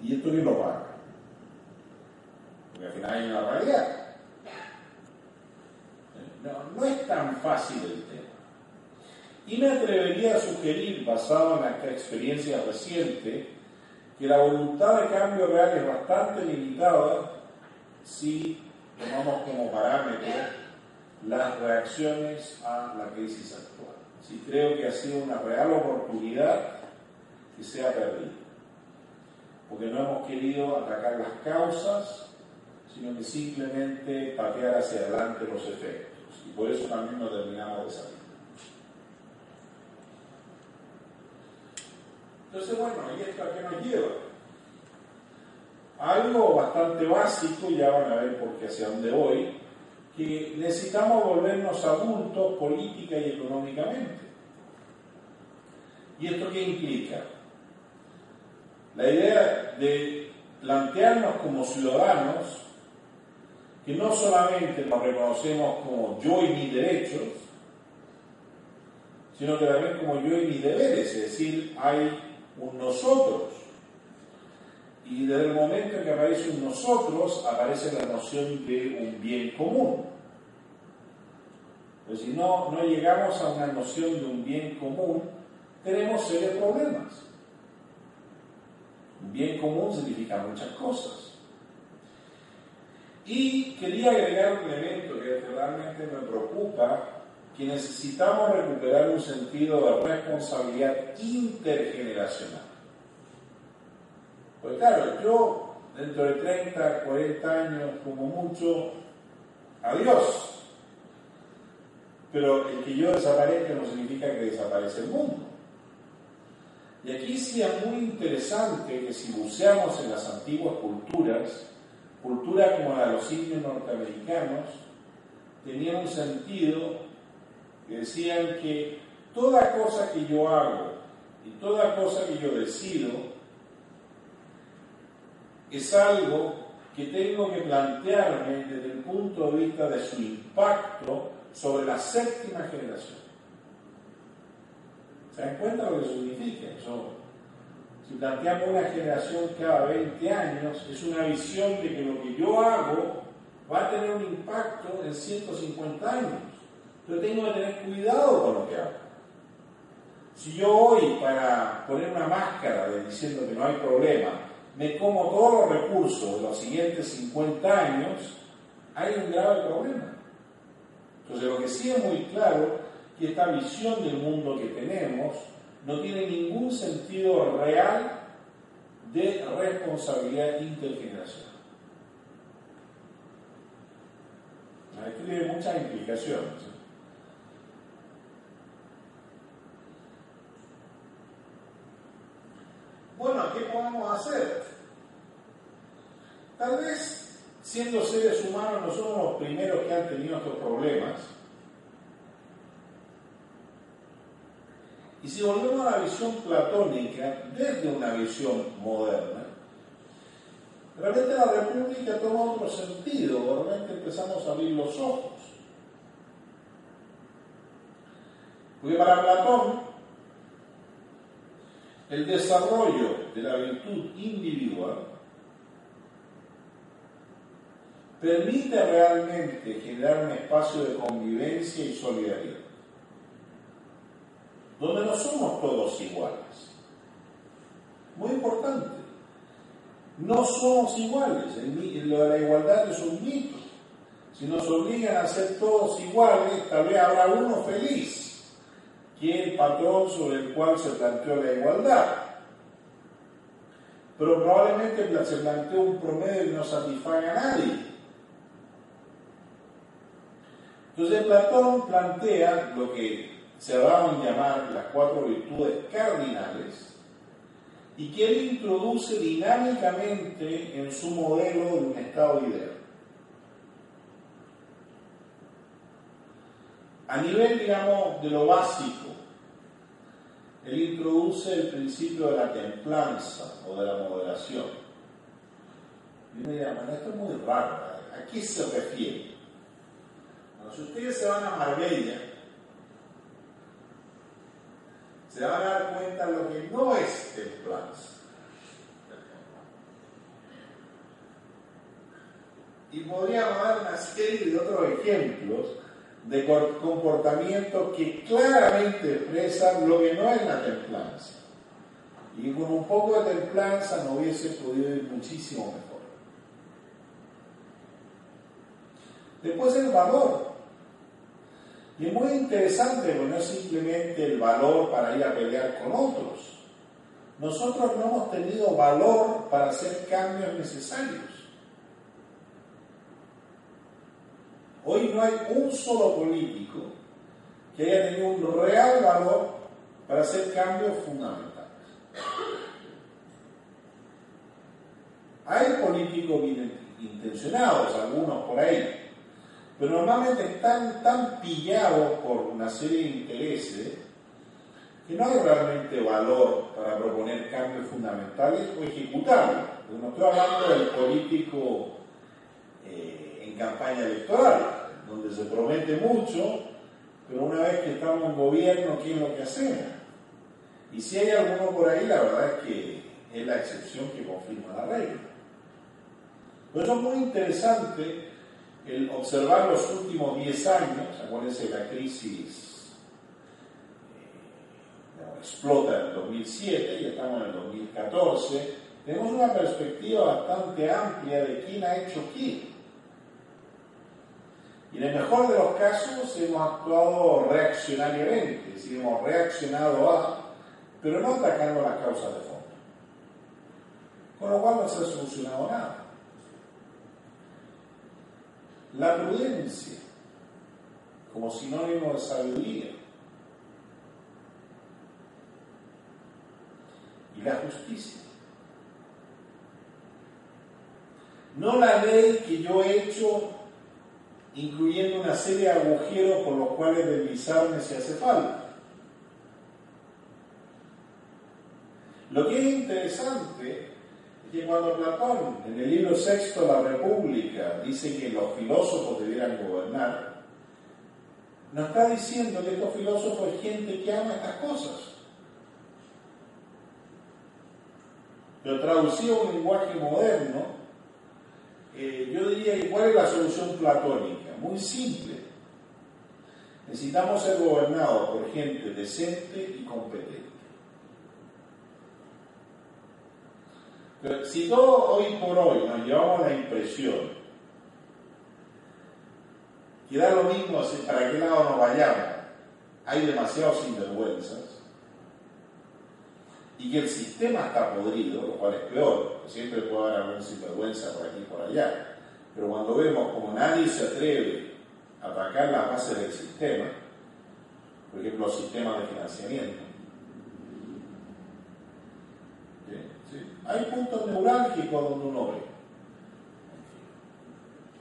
Speaker 2: Y esto ni lo paga. Porque al final hay una realidad. No, no es tan fácil el tema. Y me atrevería a sugerir, basado en esta experiencia reciente, que la voluntad de cambio real es bastante limitada si tomamos como parámetro las reacciones a la crisis actual. Si creo que ha sido una real oportunidad que se ha perdido, porque no hemos querido atacar las causas, sino que simplemente patear hacia adelante los efectos, y por eso también no terminamos de. Entonces, bueno, ¿y esto a qué nos lleva? Algo bastante básico, ya van a ver por qué hacia dónde voy, que necesitamos volvernos adultos política y económicamente. ¿Y esto qué implica? La idea de plantearnos como ciudadanos que no solamente nos reconocemos como yo y mis derechos, sino que también como yo y mis deberes, es decir, hay un nosotros. Y desde el momento en que aparece un nosotros, aparece la noción de un bien común. Pero si no, no llegamos a una noción de un bien común, tenemos serios problemas. Un bien común significa muchas cosas. Y quería agregar un elemento que realmente me preocupa, que necesitamos recuperar un sentido de responsabilidad intergeneracional. Pues claro, yo dentro de 30, 40 años, como mucho, adiós. Pero el que yo desaparezca no significa que desaparece el mundo. Y aquí es muy interesante que si buceamos en las antiguas culturas, cultura como la de los indios norteamericanos, tenían un sentido que decían que toda cosa que yo hago y toda cosa que yo decido es algo que tengo que plantearme desde el punto de vista de su impacto sobre la séptima generación. ¿Se dan cuenta lo que significa eso? Si planteamos una generación cada 20 años, es una visión de que lo que yo hago va a tener un impacto en 150 años. Entonces tengo que tener cuidado con lo que hago. Si yo hoy, para poner una máscara de diciendo que no hay problema, me como todos los recursos de los siguientes 50 años, hay un grave problema. Entonces lo que sí es muy claro que esta visión del mundo que tenemos no tiene ningún sentido real de responsabilidad intergeneracional. Esto tiene muchas implicaciones. Bueno, ¿qué podemos hacer? Tal vez, siendo seres humanos, no somos los primeros que han tenido estos problemas. Y si volvemos a la visión platónica, desde una visión moderna, realmente la república toma otro sentido, realmente empezamos a abrir los ojos. Porque para Platón, el desarrollo de la virtud individual permite realmente generar un espacio de convivencia y solidaridad, donde no somos todos iguales. Muy importante, no somos iguales, lo de la igualdad es un mito. Si nos obligan a ser todos iguales, tal vez habrá uno feliz el patrón sobre el cual se planteó la igualdad. Pero probablemente se planteó un promedio que no satisfaga a nadie. Entonces Platón plantea lo que se van a llamar las cuatro virtudes cardinales y que él introduce dinámicamente en su modelo de un estado ideal. A nivel, digamos, de lo básico, él introduce el principio de la templanza o de la moderación. Y me dirá, esto es muy raro, ¿a qué se refiere? Bueno, si ustedes se van a Marbella, se van a dar cuenta de lo que no es templanza. Y podríamos dar una serie de otros ejemplos de comportamientos que claramente expresan lo que no es la templanza. Y con un poco de templanza no hubiese podido ir muchísimo mejor. Después el valor. Y es muy interesante porque no es simplemente el valor para ir a pelear con otros. Nosotros no hemos tenido valor para hacer cambios necesarios. Hoy no hay un solo político que haya tenido un real valor para hacer cambios fundamentales. Hay políticos bien intencionados, algunos por ahí, pero normalmente están tan pillados por una serie de intereses que no hay realmente valor para proponer cambios fundamentales o ejecutarlos. No estoy hablando del político eh, campaña electoral, donde se promete mucho, pero una vez que estamos en gobierno, ¿qué es lo que hacemos? Y si hay alguno por ahí, la verdad es que es la excepción que confirma la regla. Por eso es muy interesante el observar los últimos 10 años, acuérdense la crisis eh, explota en el 2007 y estamos en el 2014, tenemos una perspectiva bastante amplia de quién ha hecho qué. Y en el mejor de los casos hemos actuado reaccionariamente, es decir, hemos reaccionado a, pero no atacando las causas de fondo. Con lo cual no se ha solucionado nada. La prudencia, como sinónimo de sabiduría, y la justicia. No la ley que yo he hecho incluyendo una serie de agujeros por los cuales deslizarme si hace falta. Lo que es interesante es que cuando Platón, en el libro sexto La República, dice que los filósofos debieran gobernar, nos está diciendo que estos filósofos es gente que ama estas cosas. Pero traducido a un lenguaje moderno, eh, yo diría que cuál es la solución platónica. Muy simple. Necesitamos ser gobernados por gente decente y competente. Si todo hoy por hoy nos llevamos la impresión que da lo mismo para qué lado nos vayamos, hay demasiados sinvergüenzas, y que el sistema está podrido, lo cual es peor, siempre puede haber algún sinvergüenza por aquí y por allá, pero cuando vemos como nadie se atreve a atacar las bases del sistema, por ejemplo, los sistemas de financiamiento, hay puntos neurálgicos donde uno ve.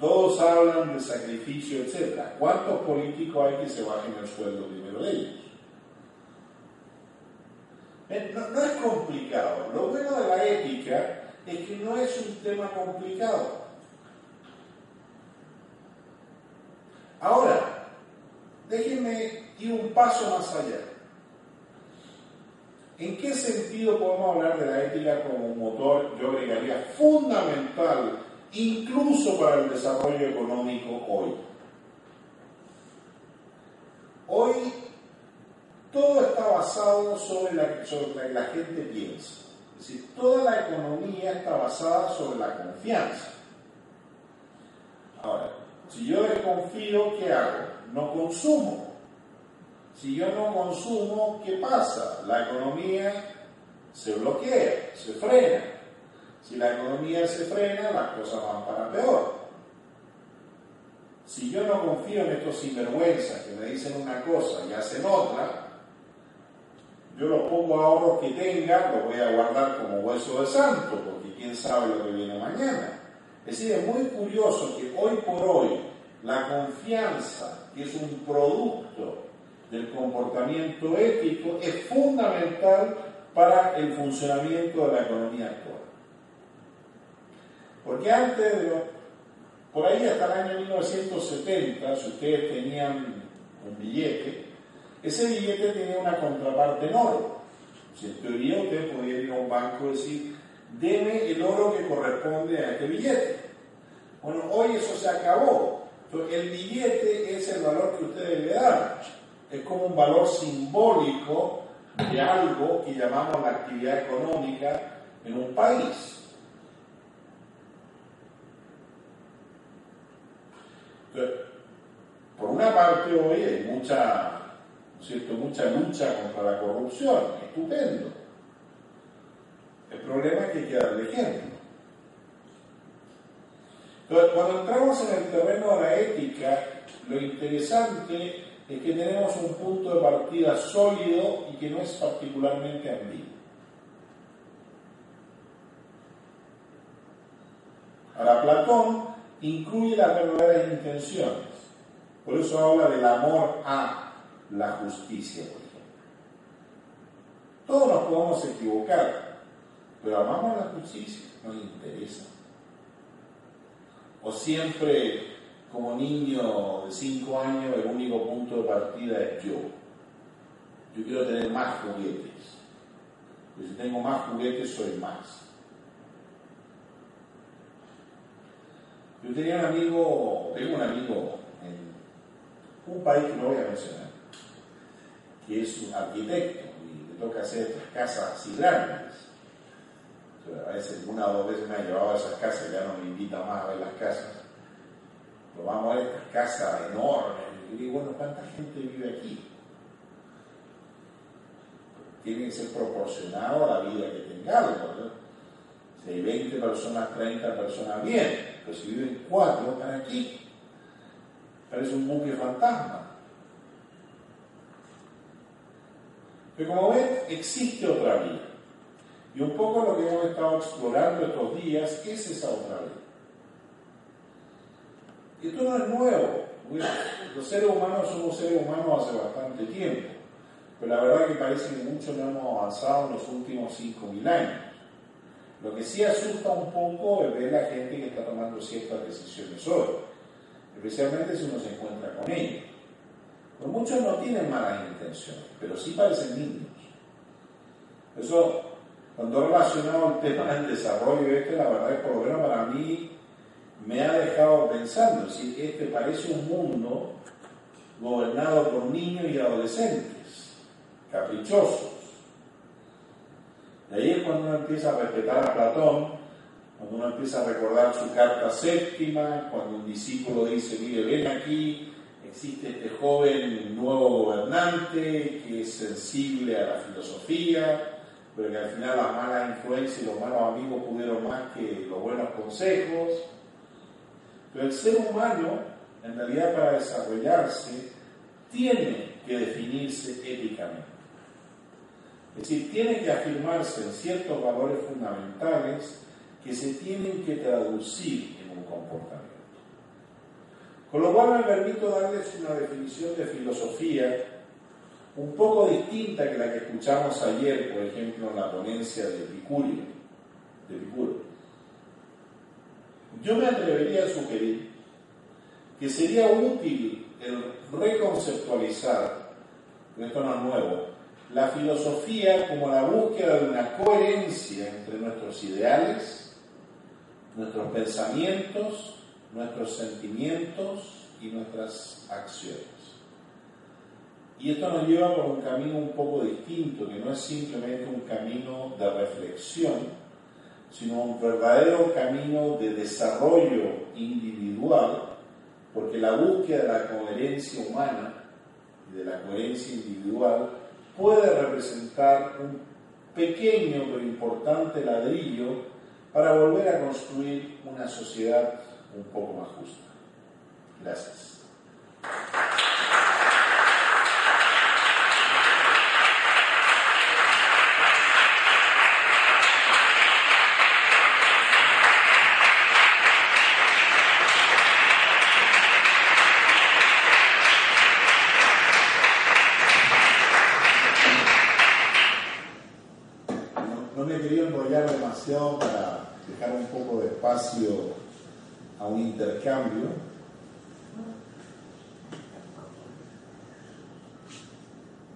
Speaker 2: Todos hablan de sacrificio, etc. ¿Cuántos políticos hay que se bajen el sueldo primero de ellos? Eh, no, es complicado. Lo bueno de la ética es que no es un tema complicado. Ahora, déjenme ir un paso más allá. ¿En qué sentido podemos hablar de la ética como un motor, yo agregaría, fundamental, incluso para el desarrollo económico hoy? Hoy todo está basado sobre lo que la gente piensa. Es decir, toda la economía está basada sobre la confianza. Ahora, si yo desconfío, ¿qué hago? No consumo. Si yo no consumo, ¿qué pasa? La economía se bloquea, se frena. Si la economía se frena, las cosas van para peor. Si yo no confío en estos sinvergüenzas que me dicen una cosa y hacen otra, yo los pongo ahorros que tenga, los voy a guardar como hueso de santo, porque quién sabe lo que viene mañana. Es decir, es muy curioso que hoy por hoy la confianza, que es un producto del comportamiento ético, es fundamental para el funcionamiento de la economía actual. Porque antes de por ahí hasta el año 1970, si ustedes tenían un billete, ese billete tenía una contraparte en oro. Si en teoría usted podía ir a un banco y decir, deme el oro que corresponde a este billete. Bueno, hoy eso se acabó. El billete es el valor que usted debe dar. Es como un valor simbólico de algo que llamamos la actividad económica en un país. por una parte hoy hay mucha ¿cierto? mucha lucha contra la corrupción, estupendo. El problema es que hay que darle ejemplo. Cuando entramos en el terreno de la ética, lo interesante es que tenemos un punto de partida sólido y que no es particularmente ambiguo. Ahora, Platón incluye las verdaderas intenciones. Por eso habla del amor a la justicia. Todos nos podemos equivocar, pero amamos la justicia, nos interesa. O siempre, como niño de 5 años, el único punto de partida es yo. Yo quiero tener más juguetes. Y si tengo más juguetes, soy más. Yo tenía un amigo, tengo un amigo en un país que no voy a mencionar, que es un arquitecto y le toca hacer estas casas así grandes. A veces, una o dos veces me ha llevado a esas casas, ya no me invita más a ver las casas. Pero vamos a ver estas casas enormes. Y digo, bueno, ¿cuánta gente vive aquí? Tiene que ser proporcionado a la vida que tengamos. Si hay 20 personas, 30 personas, bien. Pero si viven 4, están aquí. Parece un buque fantasma. Pero como ven, existe otra vía. Y un poco lo que hemos estado explorando estos días es esa otra vía. Y esto no es nuevo. Los seres humanos somos seres humanos hace bastante tiempo. pero la verdad que parece que mucho no hemos avanzado en los últimos 5.000 años. Lo que sí asusta un poco es ver la gente que está tomando ciertas decisiones hoy, especialmente si uno se encuentra con ellos. Pues muchos no tienen malas intenciones, pero sí parecen niños. Eso, cuando relacionado el tema del desarrollo este, la verdad es lo menos para mí me ha dejado pensando, si este parece un mundo gobernado por niños y adolescentes, caprichosos. De ahí es cuando uno empieza a respetar a Platón, cuando uno empieza a recordar su carta séptima, cuando un discípulo dice, mire, ven aquí, existe este joven nuevo gobernante que es sensible a la filosofía, pero que al final las malas influencias y los malos amigos pudieron más que los buenos consejos. Pero el ser humano, en realidad para desarrollarse, tiene que definirse éticamente. Es decir, tiene que afirmarse en ciertos valores fundamentales que se tienen que traducir en un comportamiento. Con lo cual me permito darles una definición de filosofía un poco distinta que la que escuchamos ayer, por ejemplo, en la ponencia de Epicurio. De Yo me atrevería a sugerir que sería útil el reconceptualizar, esto no es nuevo, la filosofía como la búsqueda de una coherencia entre nuestros ideales, nuestros pensamientos, nuestros sentimientos y nuestras acciones. Y esto nos lleva por un camino un poco distinto, que no es simplemente un camino de reflexión, sino un verdadero camino de desarrollo individual, porque la búsqueda de la coherencia humana de la coherencia individual puede representar un pequeño pero importante ladrillo para volver a construir una sociedad un poco más justa. Gracias. Para dejar un poco de espacio a un intercambio.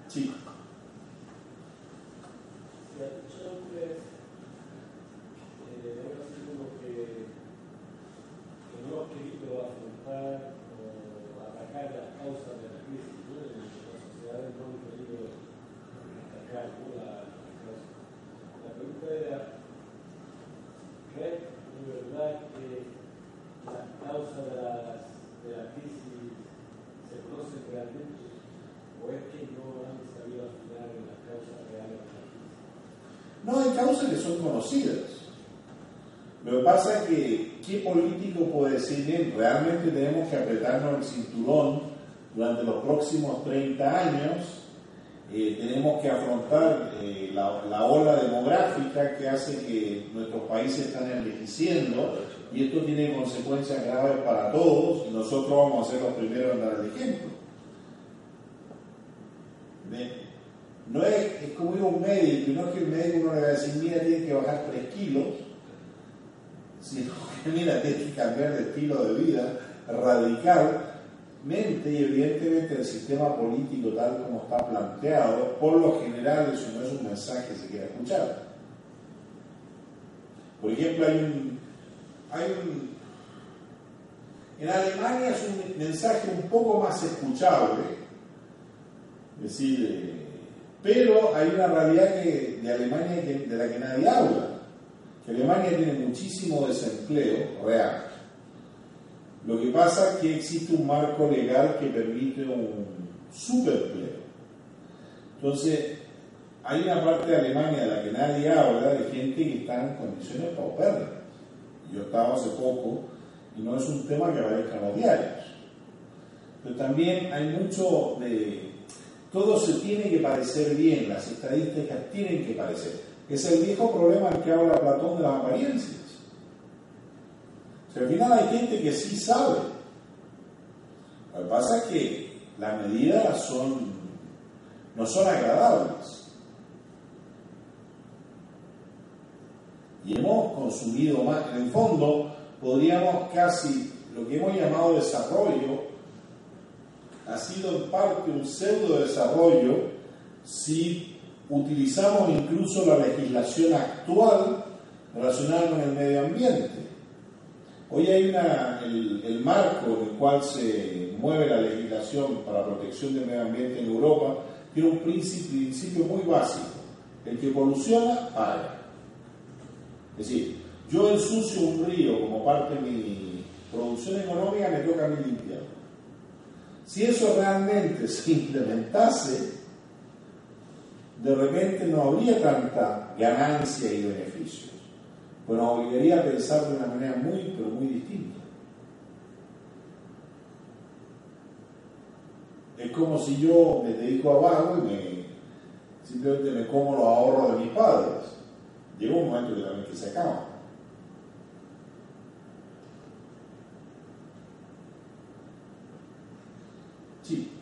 Speaker 2: Sí. que son Lo que pasa es que, ¿qué político puede decir? Realmente tenemos que apretarnos el cinturón durante los próximos 30 años. Eh, tenemos que afrontar eh, la, la, ola demográfica que hace que nuestros países están envejeciendo y esto tiene consecuencias graves para todos y nosotros vamos a ser los primeros en dar el ejemplo. No es, es como ir a un médico, y no es que el médico uno le va a decir, mira, tienes que bajar 3 kilos, sino que, mira, tienes que cambiar de estilo de vida radicalmente y evidentemente el sistema político tal como está planteado, por lo general eso no es un mensaje que se quiere escuchar. Por ejemplo, hay un, hay un en Alemania es un mensaje un poco más escuchable, es decir, eh, pero hay una realidad de Alemania de la que nadie habla, que Alemania tiene muchísimo desempleo real. Lo que pasa es que existe un marco legal que permite un superempleo. Entonces, hay una parte de Alemania de la que nadie habla de gente que está en condiciones paupérrimas. Yo estaba hace poco y no es un tema que aparezca en los diarios. Pero también hay mucho de todo se tiene que parecer bien, las estadísticas tienen que parecer. Es el viejo problema que habla Platón de las apariencias. al final hay gente que sí sabe. Lo que pasa es que las medidas son no son agradables. Y hemos consumido más, en el fondo podríamos casi, lo que hemos llamado desarrollo, ha sido en parte un pseudo desarrollo si utilizamos incluso la legislación actual relacionada con el medio ambiente. Hoy hay una, el, marco en el cual se mueve la legislación para la protección del medio ambiente en Europa tiene un principio, muy básico. El que poluciona, paga. Es decir, yo ensucio un río como parte de mi producción económica, me toca a mí limpiar. Si eso realmente se implementase, de repente no habría tanta ganancia y beneficios. Pues nos obligaría a pensar de una manera muy, pero muy distinta. Es como si yo me dedico a vago y me, simplemente me como los ahorros de mis padres. Llega un momento que también que se acaba. Sí.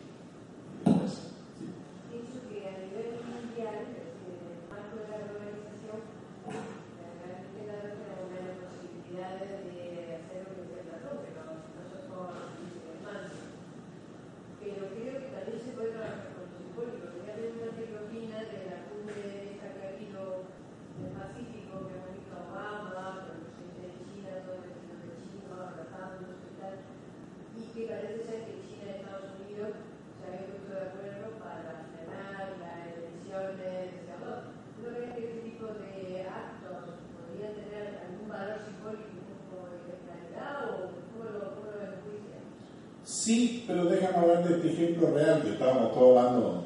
Speaker 2: Hablar de este ejemplo real que estábamos todos hablando.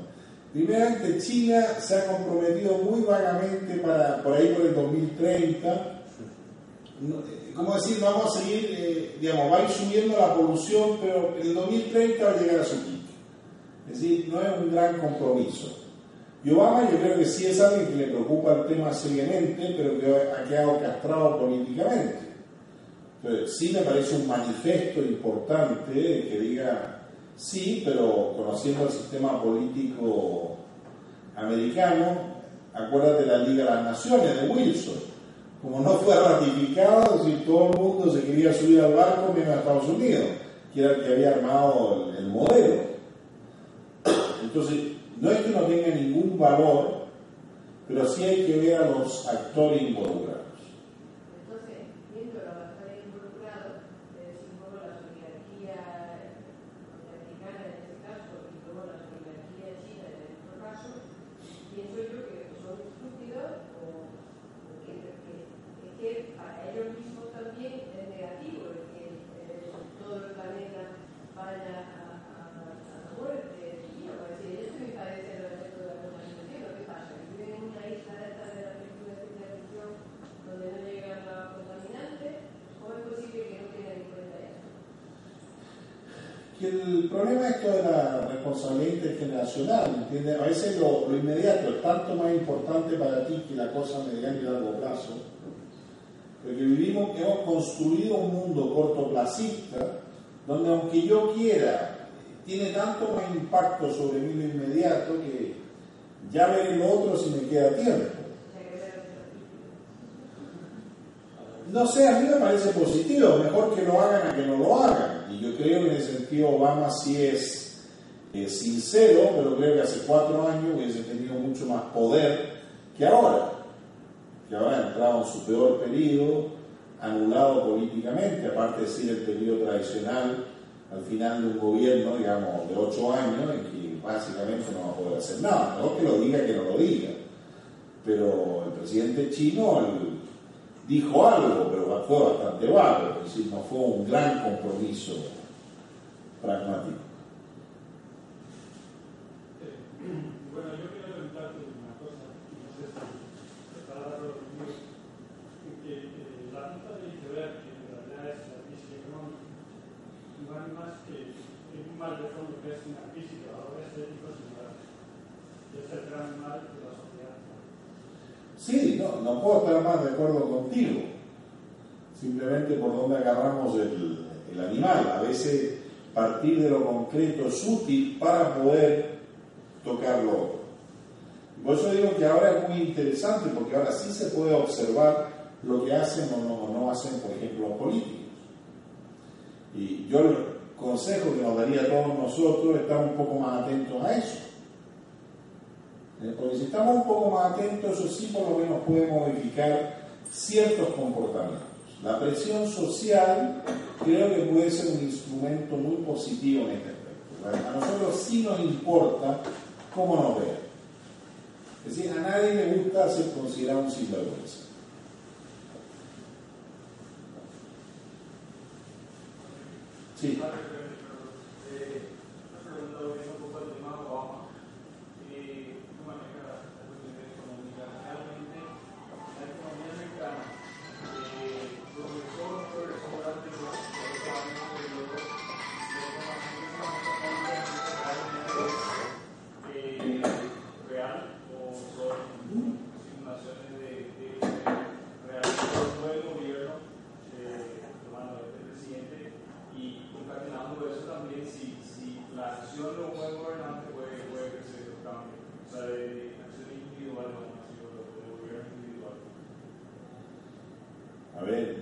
Speaker 2: Primeramente, China se ha comprometido muy vagamente para, por ahí por el 2030, ¿cómo decir? Vamos a seguir, eh, digamos, va a ir subiendo la polución, pero en el 2030 va a llegar a su pico. Es decir, no es un gran compromiso. Y Obama yo creo que sí es alguien que le preocupa el tema seriamente, pero que ha quedado castrado políticamente. Entonces, sí me parece un manifiesto importante que diga, sí, pero conociendo el sistema político americano, acuérdate la Liga de las Naciones de Wilson. Como no fue ratificado, si todo el mundo se quería subir al barco, a Estados Unidos, que era el que había armado el, el modelo. Entonces, no es que no tenga ningún valor, pero sí hay que ver a los actores involucrados. A veces lo, lo, inmediato es tanto más importante para ti que la cosa mediano y largo plazo. Porque vivimos, hemos construido un mundo cortoplacista donde aunque yo quiera, tiene tanto más impacto sobre mí lo inmediato que ya veré lo otro si me queda tiempo. No sé, a mí me parece positivo, mejor que lo hagan a que no lo hagan. Y yo creo que en ese sentido Obama sí es sincero, pero creo que hace cuatro años hubiese tenido mucho más poder que ahora. Que ahora ha entrado en su peor periodo, anulado políticamente, aparte de ser el periodo tradicional al final de un gobierno, digamos, de ocho años, en que básicamente no va a poder hacer nada. No que lo diga, que no lo diga. Pero el presidente chino, dijo algo, pero fue bastante vago, es decir, no fue un gran compromiso pragmático.
Speaker 1: Bueno, yo quiero preguntarte una cosa, no sé si está dando que eh, la nota de iceberg, que en realidad es la crisis económica, no hay más que un mal de fondo que es una crisis de valores éticos y morales. Y es el gran mal de la sociedad.
Speaker 2: Sí, no, no puedo estar más de acuerdo contigo. Simplemente por donde agarramos el, el animal. A veces partir de lo concreto es útil para poder tocarlo. Por eso digo que ahora es muy interesante, porque ahora sí se puede observar lo que hacen o no, no hacen, por ejemplo, los políticos. Y yo el consejo que nos daría a todos nosotros es estar un poco más atentos a eso. Eh, Porque si estamos un poco más atentos, eso sí por lo menos puede modificar ciertos comportamientos. La presión social creo que puede ser un instrumento muy positivo en este aspecto. A nosotros sí nos importa cómo nos vean. Es decir, a nadie le gusta ser considerado un sinvergüenza. Sí.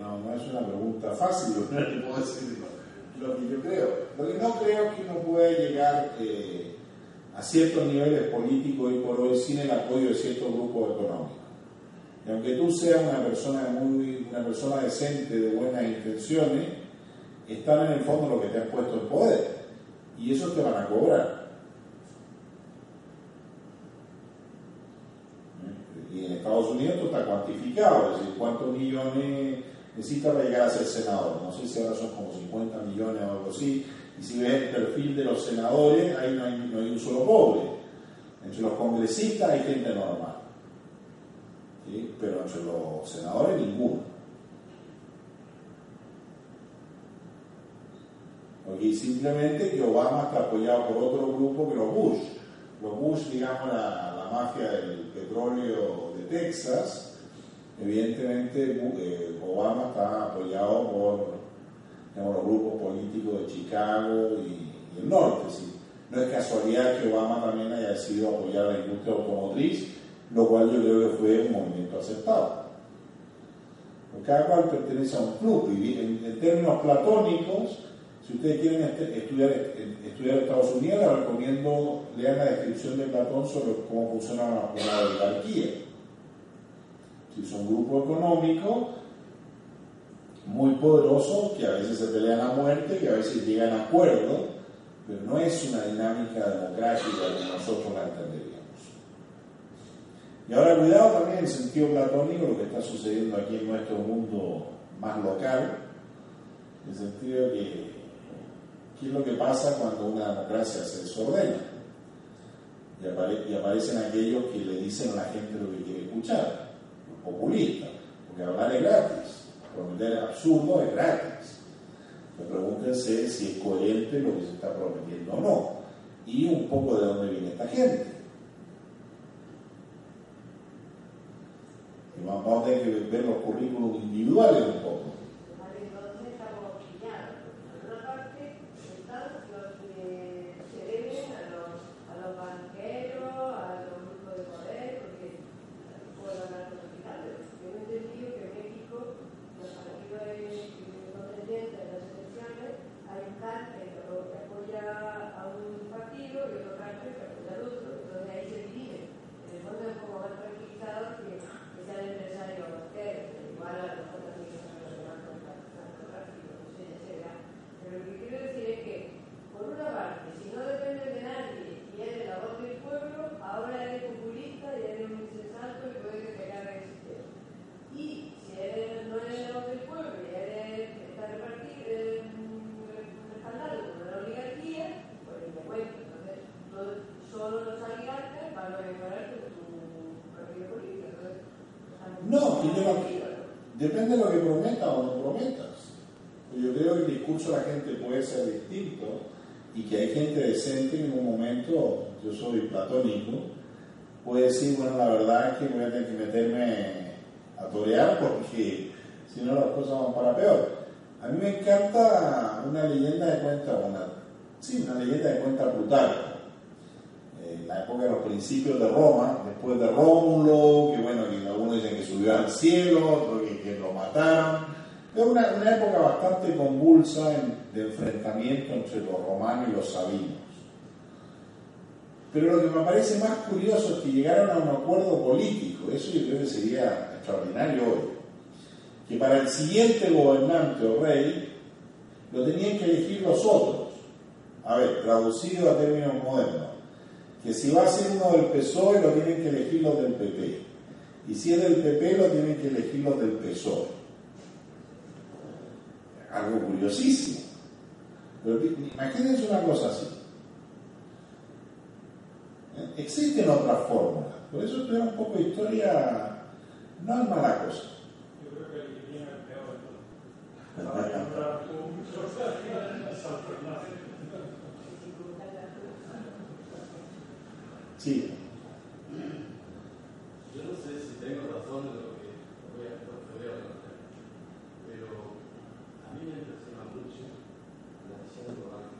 Speaker 3: No, no
Speaker 2: es una pregunta fácil, lo que puedo decir lo que yo creo. Lo que no creo que uno pueda llegar eh, a ciertos niveles políticos hoy por hoy sin el apoyo de ciertos grupos económicos. Y aunque tú seas una persona muy, una persona decente, de buenas intenciones, están en el fondo lo que te han puesto en poder. Y eso te van a cobrar. Y en Estados Unidos esto está cuantificado, es decir, cuántos millones necesita para llegar a ser senador. No sé si ahora son como 50 millones o algo así. Y si ves el perfil de los senadores, ahí no hay, no hay un solo pobre. Entre los congresistas hay gente normal. Pero entre los senadores ninguno. Porque simplemente que Obama está apoyado por otro grupo que los Bush. Los Bush, digamos, la, la mafia del petróleo de Texas, evidentemente eh, Obama está apoyado por digamos, los grupos políticos de Chicago y, y el norte. No es casualidad que Obama también haya decidido apoyar la industria automotriz, lo cual yo creo que fue un movimiento aceptado. Porque cada cual pertenece a un club y en, términos platónicos, si ustedes quieren este- estudiar, Estados Unidos, les recomiendo lean la descripción de Platón sobre cómo funciona una, una oligarquía. Si son grupos económicos muy poderosos que a veces se pelean a muerte, que a veces llegan a acuerdos, pero no es una dinámica democrática como nosotros la entenderíamos. Y ahora cuidado también en el sentido platónico lo que está sucediendo aquí en nuestro mundo más local, en el sentido de que ¿Qué es lo que pasa cuando una democracia se desordena? Y aparecen aquellos que le dicen a la gente lo que quiere escuchar, los populistas, porque hablar es gratis, prometer absurdo es gratis. Pero pregúntense si es coherente lo que se está prometiendo o no, y un poco de dónde viene esta gente. Y vamos a tener que ver los currículos individuales un poco.
Speaker 4: Vale, entonces estamos pillados. Por una parte están los que se deben a los, a los banqueros, a los grupos de poder, porque puedo hablar con los finales. Yo he entendido que en México los partidos independientes en las elecciones hay un cártel que apoya a un partido y otro cártel que apoya al otro, entonces ahí se divide. En el fondo es como más tranquilizado que, que sean empresarios banqueros, igual a los otros amigos que los demás narcotráfico, no sé, ya se verá. Pero lo que quiero decir es que, por una parte, si no depende de nadie y eres la voz del pueblo, ahora eres populista y eres un insensato y puede que te cargue el sistema. Y si eres, no eres la voz del pueblo y eres, estás repartido, eh, respaldado por la oligarquía, pues ni te cuento. Entonces, no- solo los oligarcas van a mejorar tu, tu partido político. Entonces, estamos
Speaker 2: No, que yo no-
Speaker 4: perdidos, ¿no?
Speaker 2: Depende de lo que prometas o no prometas. Yo creo que el discurso de la gente puede ser distinto y que que en un momento, yo soy platónico, puede decir, bueno, la verdad es que voy a tener que meterme a torear porque si no las cosas van para peor. A mí me encanta una leyenda de cuenta, una, sí, una leyenda de cuenta brutal, en la época de los principios de Roma, después de Rómulo, que bueno, que algunos dicen que subió al cielo, otros que, que lo mataron. Es una, una época bastante convulsa en- de enfrentamiento entre los romanos y los sabinos. Pero lo que me parece más curioso es que llegaron a un acuerdo político, eso yo creo que sería extraordinario hoy, que para el siguiente gobernante o rey lo tenían que elegir los otros. A ver, traducido a términos modernos, que si va a ser uno del PSOE lo tienen que elegir los del PP, y si es del PP lo tienen que elegir los del PSOE. Algo curiosísimo. Pero imagínense una cosa así. Existen otras fórmulas. Por eso estudiar un poco de historia no es mala cosa.
Speaker 3: Yo creo que el que tiene el peor de.
Speaker 2: Sí.
Speaker 5: Yo no sé si tengo razón en lo que voy a, lo que voy a pero a mí me impresiona mucho la visión global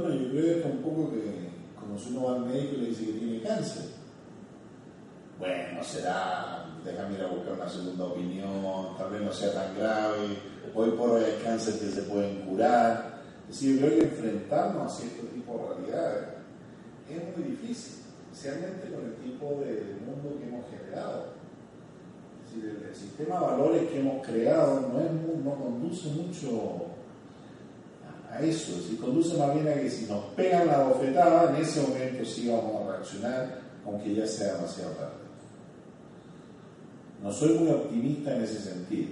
Speaker 5: Bueno,
Speaker 2: yo creo que es un poco que, como si uno va al médico y le dice que tiene cáncer. Bueno, será, déjame ir a buscar una segunda opinión, tal vez no sea tan grave, hoy por hoy hay cáncer que se pueden curar. Es decir, yo creo que enfrentarnos a cierto tipo de realidades es muy difícil, especialmente con el tipo de mundo que hemos generado. Es decir, el, sistema de valores que hemos creado no, es no conduce mucho a eso, es decir, conduce más bien a que si nos pegan la bofetada, en ese momento sí vamos a reaccionar, aunque ya sea demasiado tarde. No soy muy optimista en ese sentido.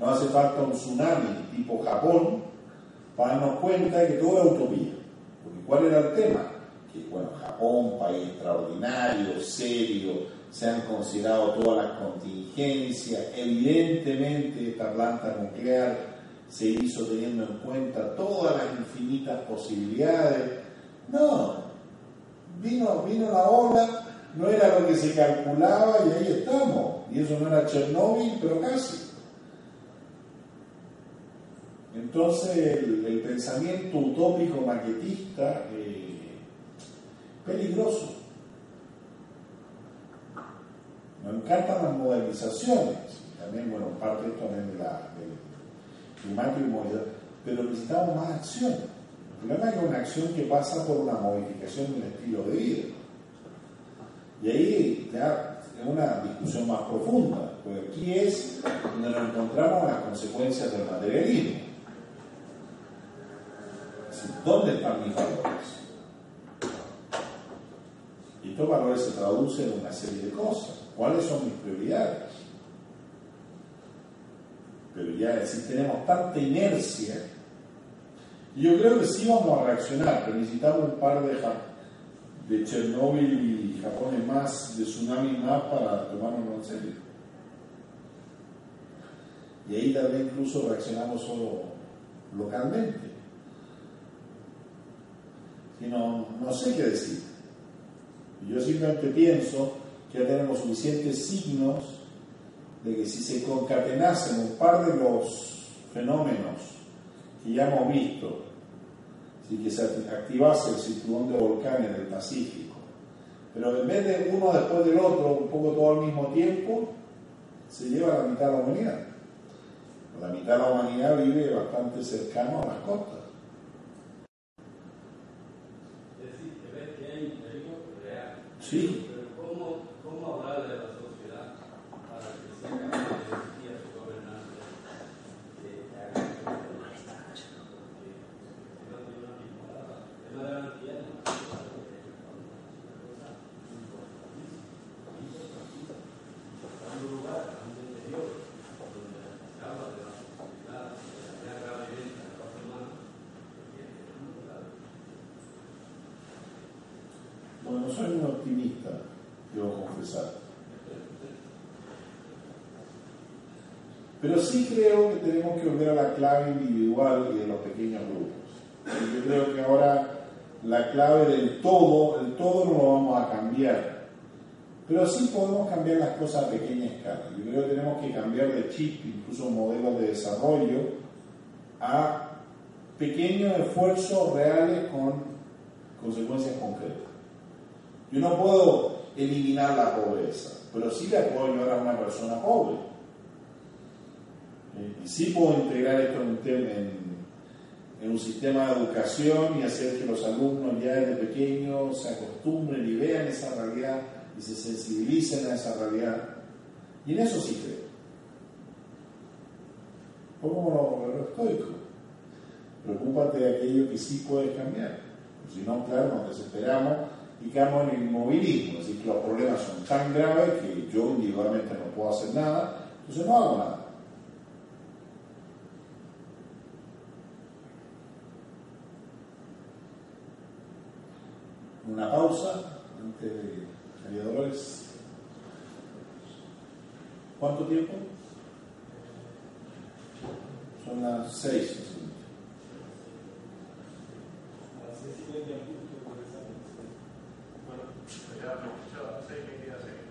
Speaker 2: No hace falta un tsunami tipo Japón para darnos cuenta de que todo es utopía. Porque ¿cuál era el tema? Que, bueno, Japón, país extraordinario, serio, se han considerado todas las contingencias, evidentemente esta planta nuclear se hizo teniendo en cuenta todas las infinitas posibilidades. No, vino, vino la ola, no era lo que se calculaba y ahí estamos. Y eso no era Chernóbil, pero casi. Entonces el, pensamiento utópico maquetista, eh, peligroso, Nos encantan las modernizaciones, también, bueno, parte también de la, y movilidad, pero necesitamos más acción. El problema es que una acción que pasa por una modificación del estilo de vida. Y ahí ya es una discusión más profunda, porque aquí es donde nos encontramos las consecuencias del materialismo. ¿Dónde están mis valores? Y estos valores se traducen en una serie de cosas. ¿Cuáles son mis prioridades? Pero ya es decir, tenemos tanta inercia. Y yo creo que sí vamos a reaccionar, necesitamos un par de, de Chernóbil y Japón más, de tsunami más para tomárnoslo en serio. Y ahí tal vez incluso reaccionamos solo localmente. Si no, no sé qué decir. Yo simplemente pienso que ya tenemos suficientes signos de que si se concatenasen un par de los fenómenos que ya hemos visto, si que se activase el cinturón de volcanes del Pacífico, pero en vez de uno después del otro, un poco todo al mismo tiempo, se lleva la mitad de la humanidad. La mitad de la humanidad vive bastante cercano a las costas.
Speaker 5: Es decir, que ves que hay un peligro real.
Speaker 2: Sí.
Speaker 5: Pero ¿cómo, cómo hablarle a la sociedad para que sea capaz de exigir a su gobernante que haga esto? Porque si no tiene una misma el tema de la garantía no es una cosa importantísima. Está en un lugar, en un interior, donde se habla de la posibilidad de la grave venta de los humanos, que es muy grave.
Speaker 2: Bueno, soy un optimista, debo confesar. Pero sí creo que tenemos que volver a la clave individual y de los pequeños grupos. Yo creo que ahora la clave del todo, el todo no lo vamos a cambiar. Pero sí podemos cambiar las cosas a pequeña escala. Yo creo que tenemos que cambiar de chip, incluso modelos de desarrollo, a pequeños esfuerzos reales con consecuencias concretas. Yo no puedo eliminar la pobreza, pero sí le puedo ayudar a una persona pobre. Eh, sí puedo integrar esto en en- en un sistema de educación y hacer que los alumnos ya desde pequeños se acostumbren y vean esa realidad y se sensibilicen a esa realidad. Y en eso sí creo. Como lo, estoico. Preocúpate de aquello que sí puedes cambiar. Si no, claro, nos desesperamos y quedamos en el inmovilismo. Es decir, que los problemas son tan graves que yo individualmente no puedo hacer nada, entonces no hago nada. una pausa antes de María Dolores. ¿Cuánto tiempo? Son las seis.
Speaker 6: A Las seis y media. punto de examen. Bueno,
Speaker 3: ya no, ya, seis y media,
Speaker 2: seis.